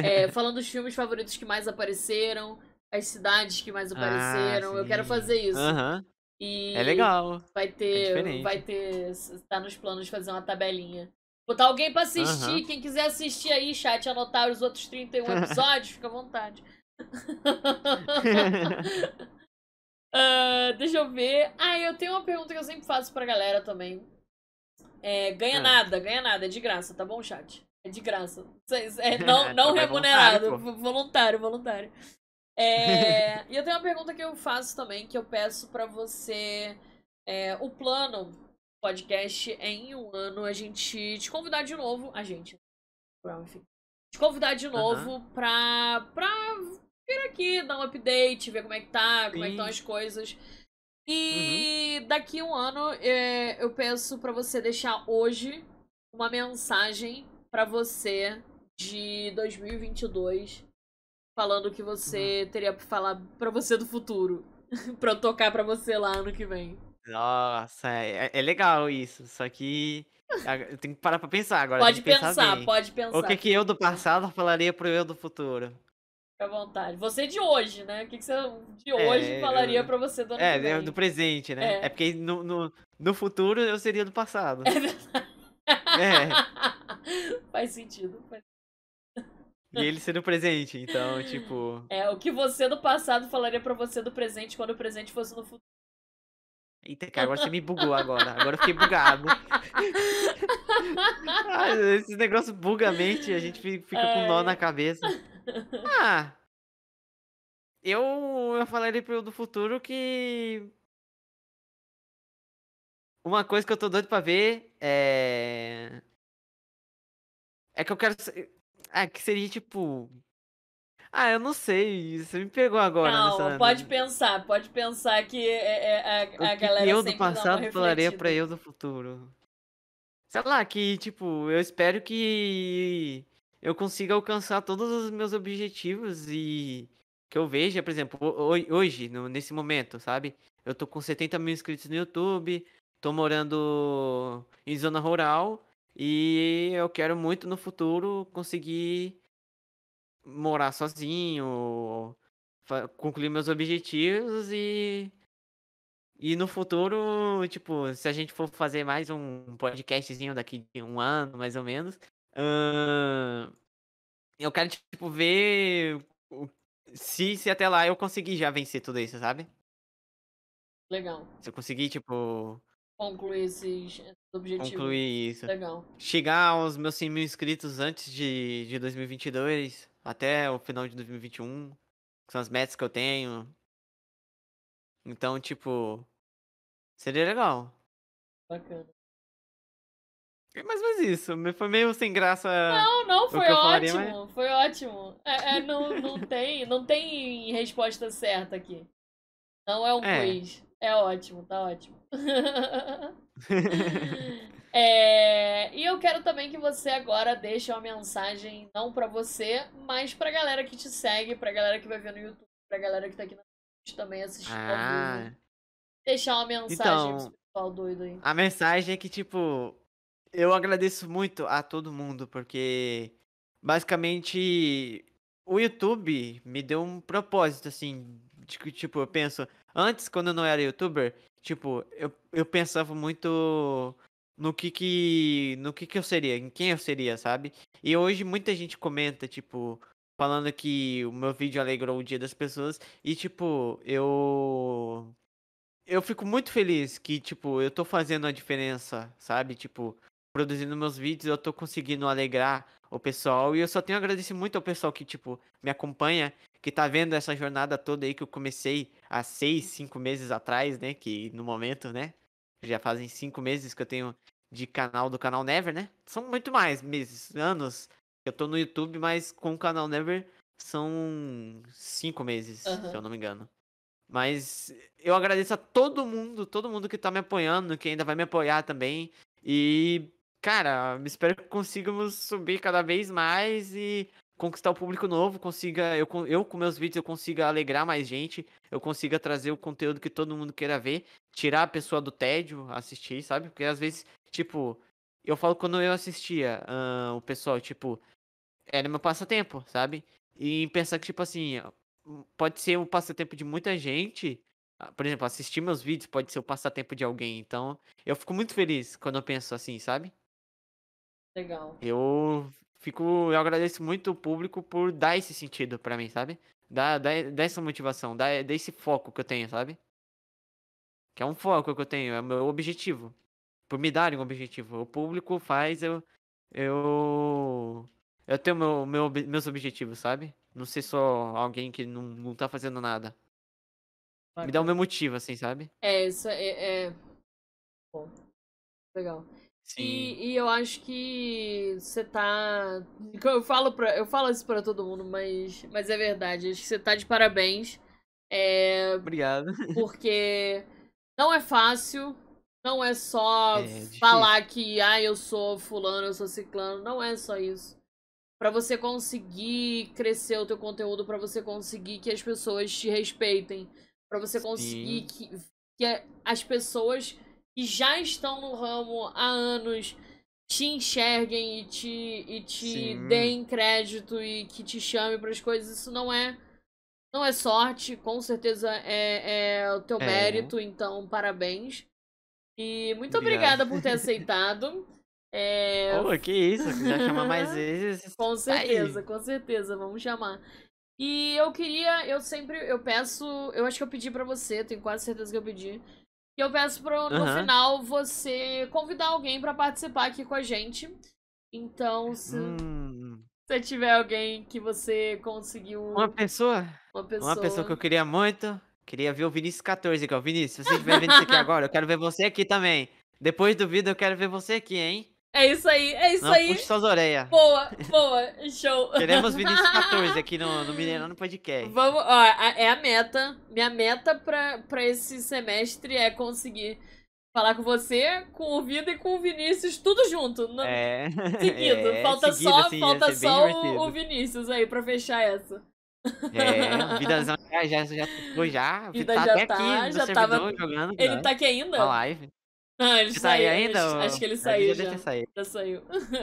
É, falando dos filmes favoritos que mais apareceram, as cidades que mais apareceram. eu quero fazer isso. Aham, E é legal. vai ter. diferente. vai ter. Tá nos planos de fazer uma tabelinha. Botar alguém pra assistir. Aham. Quem quiser assistir aí, chat, anotar os outros 31 episódios, fica à vontade. Ah, deixa eu ver. Ah, eu tenho uma pergunta que eu sempre faço pra galera também. É, ganha Ah. nada, ganha nada, é de graça, tá bom, chat? É de graça. É não, não Trabalho remunerado, voluntário, vo- voluntário, voluntário. É, e eu tenho uma pergunta que eu faço também, que eu peço pra você. é, o plano podcast é em um ano a gente te convidar de novo. A gente. Enfim. Te convidar de novo pra, pra vir aqui, dar um update, ver como é que tá, como é que Sim. estão as coisas. E daqui um ano é, eu peço pra você deixar hoje uma mensagem pra você de 2022 falando que você teria pra falar pra você do futuro. pra eu tocar pra você lá ano que vem. Nossa, é, é legal isso. Só que eu tenho que parar pra pensar agora. Pode pensar pensar, pode pensar. O que, que eu do passado falaria pro eu do futuro? Fica à vontade. Você de hoje, né? O que, que você de hoje é, falaria eu... pra você do ano É, é do presente, né? É, é porque no, no, no, futuro eu seria do passado. É verdade. É. Faz sentido. Faz... E ele seria o presente, então, tipo. É, o que você do passado falaria pra você do presente quando o presente fosse no futuro. Eita, cara, agora você me bugou agora. Agora eu fiquei bugado. ah, esses negócios bugam a mente, a gente fica com nó na cabeça. Ah. Eu, eu falaria pro do futuro que. Uma coisa que eu tô doido pra ver é. É que eu quero. Ah, que seria tipo. Ah, eu não sei. Você me pegou agora. Não, nessa... pode pensar. Pode pensar que é, é, a, a galera eu do passado falaria pra eu do futuro. Sei lá, que tipo, eu espero que eu consiga alcançar todos os meus objetivos e que eu veja, por exemplo, hoje, nesse momento, sabe? Eu tô com 70 mil inscritos no YouTube, tô morando em zona rural e eu quero muito no futuro conseguir morar sozinho, concluir meus objetivos e e no futuro, tipo, se a gente for fazer mais um podcastzinho daqui de um ano, mais ou menos, uh, eu quero, tipo, ver se, se até lá eu conseguir já vencer tudo isso, sabe? Legal. Se eu conseguir, tipo. Concluir esses objetivos. Concluir isso. Legal. Chegar aos meus 100 mil inscritos antes de, de 2022, até o final de 2021. Que são as metas que eu tenho. Então, tipo. Seria legal. Bacana. Mas mais isso, foi meio sem graça. Não, não, foi ótimo. Falaria, mas... Foi ótimo. É, é, não, não, tem, não tem resposta certa aqui. Não é um é. quiz. É ótimo, tá ótimo. é, e eu quero também que você agora deixe uma mensagem, não para você, mas pra galera que te segue, pra galera que vai ver no YouTube, pra galera que tá aqui na Twitch também assistindo ah. Deixar uma mensagem então, pro pessoal doido aí. A mensagem é que, tipo, eu agradeço muito a todo mundo, porque basicamente o YouTube me deu um propósito, assim, de que, tipo, eu penso, antes, quando eu não era youtuber, tipo, eu, eu pensava muito no que que, no que que eu seria, em quem eu seria, sabe? E hoje muita gente comenta, tipo, falando que o meu vídeo alegrou o dia das pessoas, e, tipo, eu... Eu fico muito feliz que, tipo, eu tô fazendo a diferença, sabe? Tipo, produzindo meus vídeos, eu tô conseguindo alegrar o pessoal. E eu só tenho a agradecer muito ao pessoal que, tipo, me acompanha, que tá vendo essa jornada toda aí que eu comecei há seis, cinco meses atrás, né? Que no momento, né? Já fazem cinco meses que eu tenho de canal do canal Never, né? São muito mais meses, anos. Eu tô no YouTube, mas com o canal Never são cinco meses, uhum. se eu não me engano. Mas eu agradeço a todo mundo, todo mundo que tá me apoiando, que ainda vai me apoiar também. E cara, espero que consigamos subir cada vez mais e conquistar o público novo, consiga eu, eu com meus vídeos eu consiga alegrar mais gente, eu consiga trazer o conteúdo que todo mundo queira ver, tirar a pessoa do tédio, assistir, sabe? Porque às vezes, tipo, eu falo quando eu assistia uh, o pessoal, tipo, era meu passatempo, sabe? E pensar que, tipo assim, pode ser um passatempo de muita gente, ah, por exemplo, assistir meus vídeos pode ser o passatempo de alguém, então eu fico muito feliz quando eu penso assim, sabe? Legal. Eu fico. Eu agradeço muito o público por dar esse sentido para mim, sabe? Dar, dar, dar essa motivação, dar, dar esse foco que eu tenho, sabe? Que é um foco que eu tenho, é o meu objetivo. Por me darem um objetivo. O público faz eu. Eu. Eu tenho meu, meu, meus objetivos, sabe? Não ser só alguém que não, não tá fazendo nada. Me dá o meu motivo, assim, sabe? É, isso é. é... Bom. Legal. Sim. E, e eu acho que você tá. Eu falo, pra, eu falo isso pra todo mundo, mas, mas é verdade. Acho que você tá de parabéns. É, Obrigado. Porque não é fácil. Não é só é falar que ah, eu sou fulano, eu sou ciclano. Não é só isso. Para você conseguir crescer o teu conteúdo, para você conseguir que as pessoas te respeitem, para você conseguir que, que as pessoas que já estão no ramo há anos te enxerguem e te, e te deem crédito e que te chame para as coisas, isso não é não é sorte, com certeza é, é o teu é. mérito, então parabéns. E muito Obrigado. obrigada por ter aceitado. É... Oh, que isso, já chamar mais vezes. com certeza, com certeza, vamos chamar. E eu queria, eu sempre, eu peço, eu acho que eu pedi para você, tenho quase certeza que eu pedi. E eu peço pro, no uhum. final você convidar alguém para participar aqui com a gente. Então, se hum. você tiver alguém que você conseguiu. Uma pessoa? Uma pessoa. Uma pessoa que eu queria muito. Queria ver o Vinícius 14 aqui, ó. Vinícius, se você estiver vendo isso aqui agora, eu quero ver você aqui também. Depois do vídeo, eu quero ver você aqui, hein? É isso aí, é isso Não, aí. Puxa suas orelhas. Boa, boa, show. Queremos Vinícius 14 aqui no, no Mineirão Podcast. Vamos, ó, é a meta. Minha meta pra, pra esse semestre é conseguir falar com você, com o Vida e com o Vinícius, tudo junto. No, é. Seguido. É, falta seguido, só, assim, falta só o, o, Vinícius aí pra fechar essa. É, Vidazão já, já, já foi já. Vida tá já até tá, aqui já tava... jogando. Ele cara. tá aqui ainda? Na live. Ah, ele saiu. Tá ainda? Acho que ele saiu já. Já, saído. já saiu.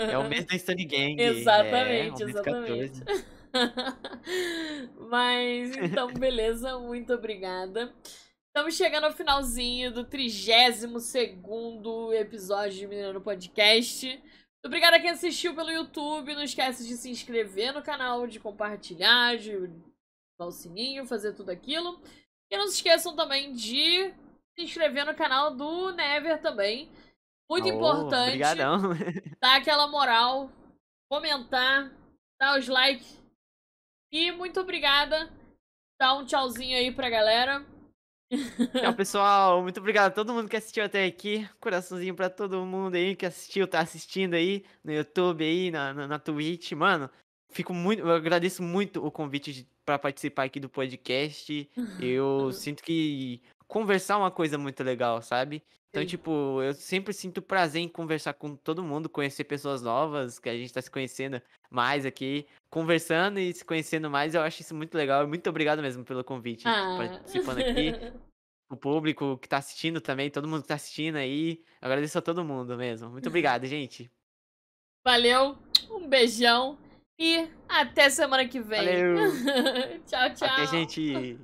É o mês da Stone Gang. Exatamente, é, exatamente. Mas, então, beleza. Muito obrigada. Estamos chegando ao finalzinho do 32 episódio de Mineiro Podcast. Muito obrigada a quem assistiu pelo YouTube. Não esquece de se inscrever no canal, de compartilhar, de dar o sininho, fazer tudo aquilo. E não se esqueçam também de se inscrever no canal do Never também. Muito importante. Obrigadão. Dar aquela moral, comentar, dar os likes. E muito obrigada. Dá um tchauzinho aí pra galera. Tchau, pessoal. Muito obrigado a todo mundo que assistiu até aqui. Coraçãozinho pra todo mundo aí que assistiu, tá assistindo aí no YouTube aí, na, na, na Twitch. Mano, fico muito. Eu agradeço muito o convite de, pra participar aqui do podcast. Eu sinto que conversar é uma coisa muito legal, sabe? Então, Sim. tipo, eu sempre sinto prazer em conversar com todo mundo, conhecer pessoas novas, que a gente tá se conhecendo mais aqui, conversando e se conhecendo mais, eu acho isso muito legal. Muito obrigado mesmo pelo convite, ah. participando aqui. o público que tá assistindo também, todo mundo que tá assistindo aí. Eu agradeço a todo mundo mesmo. Muito obrigado, gente. Valeu, um beijão e até semana que vem. Valeu. tchau, tchau. Até, gente.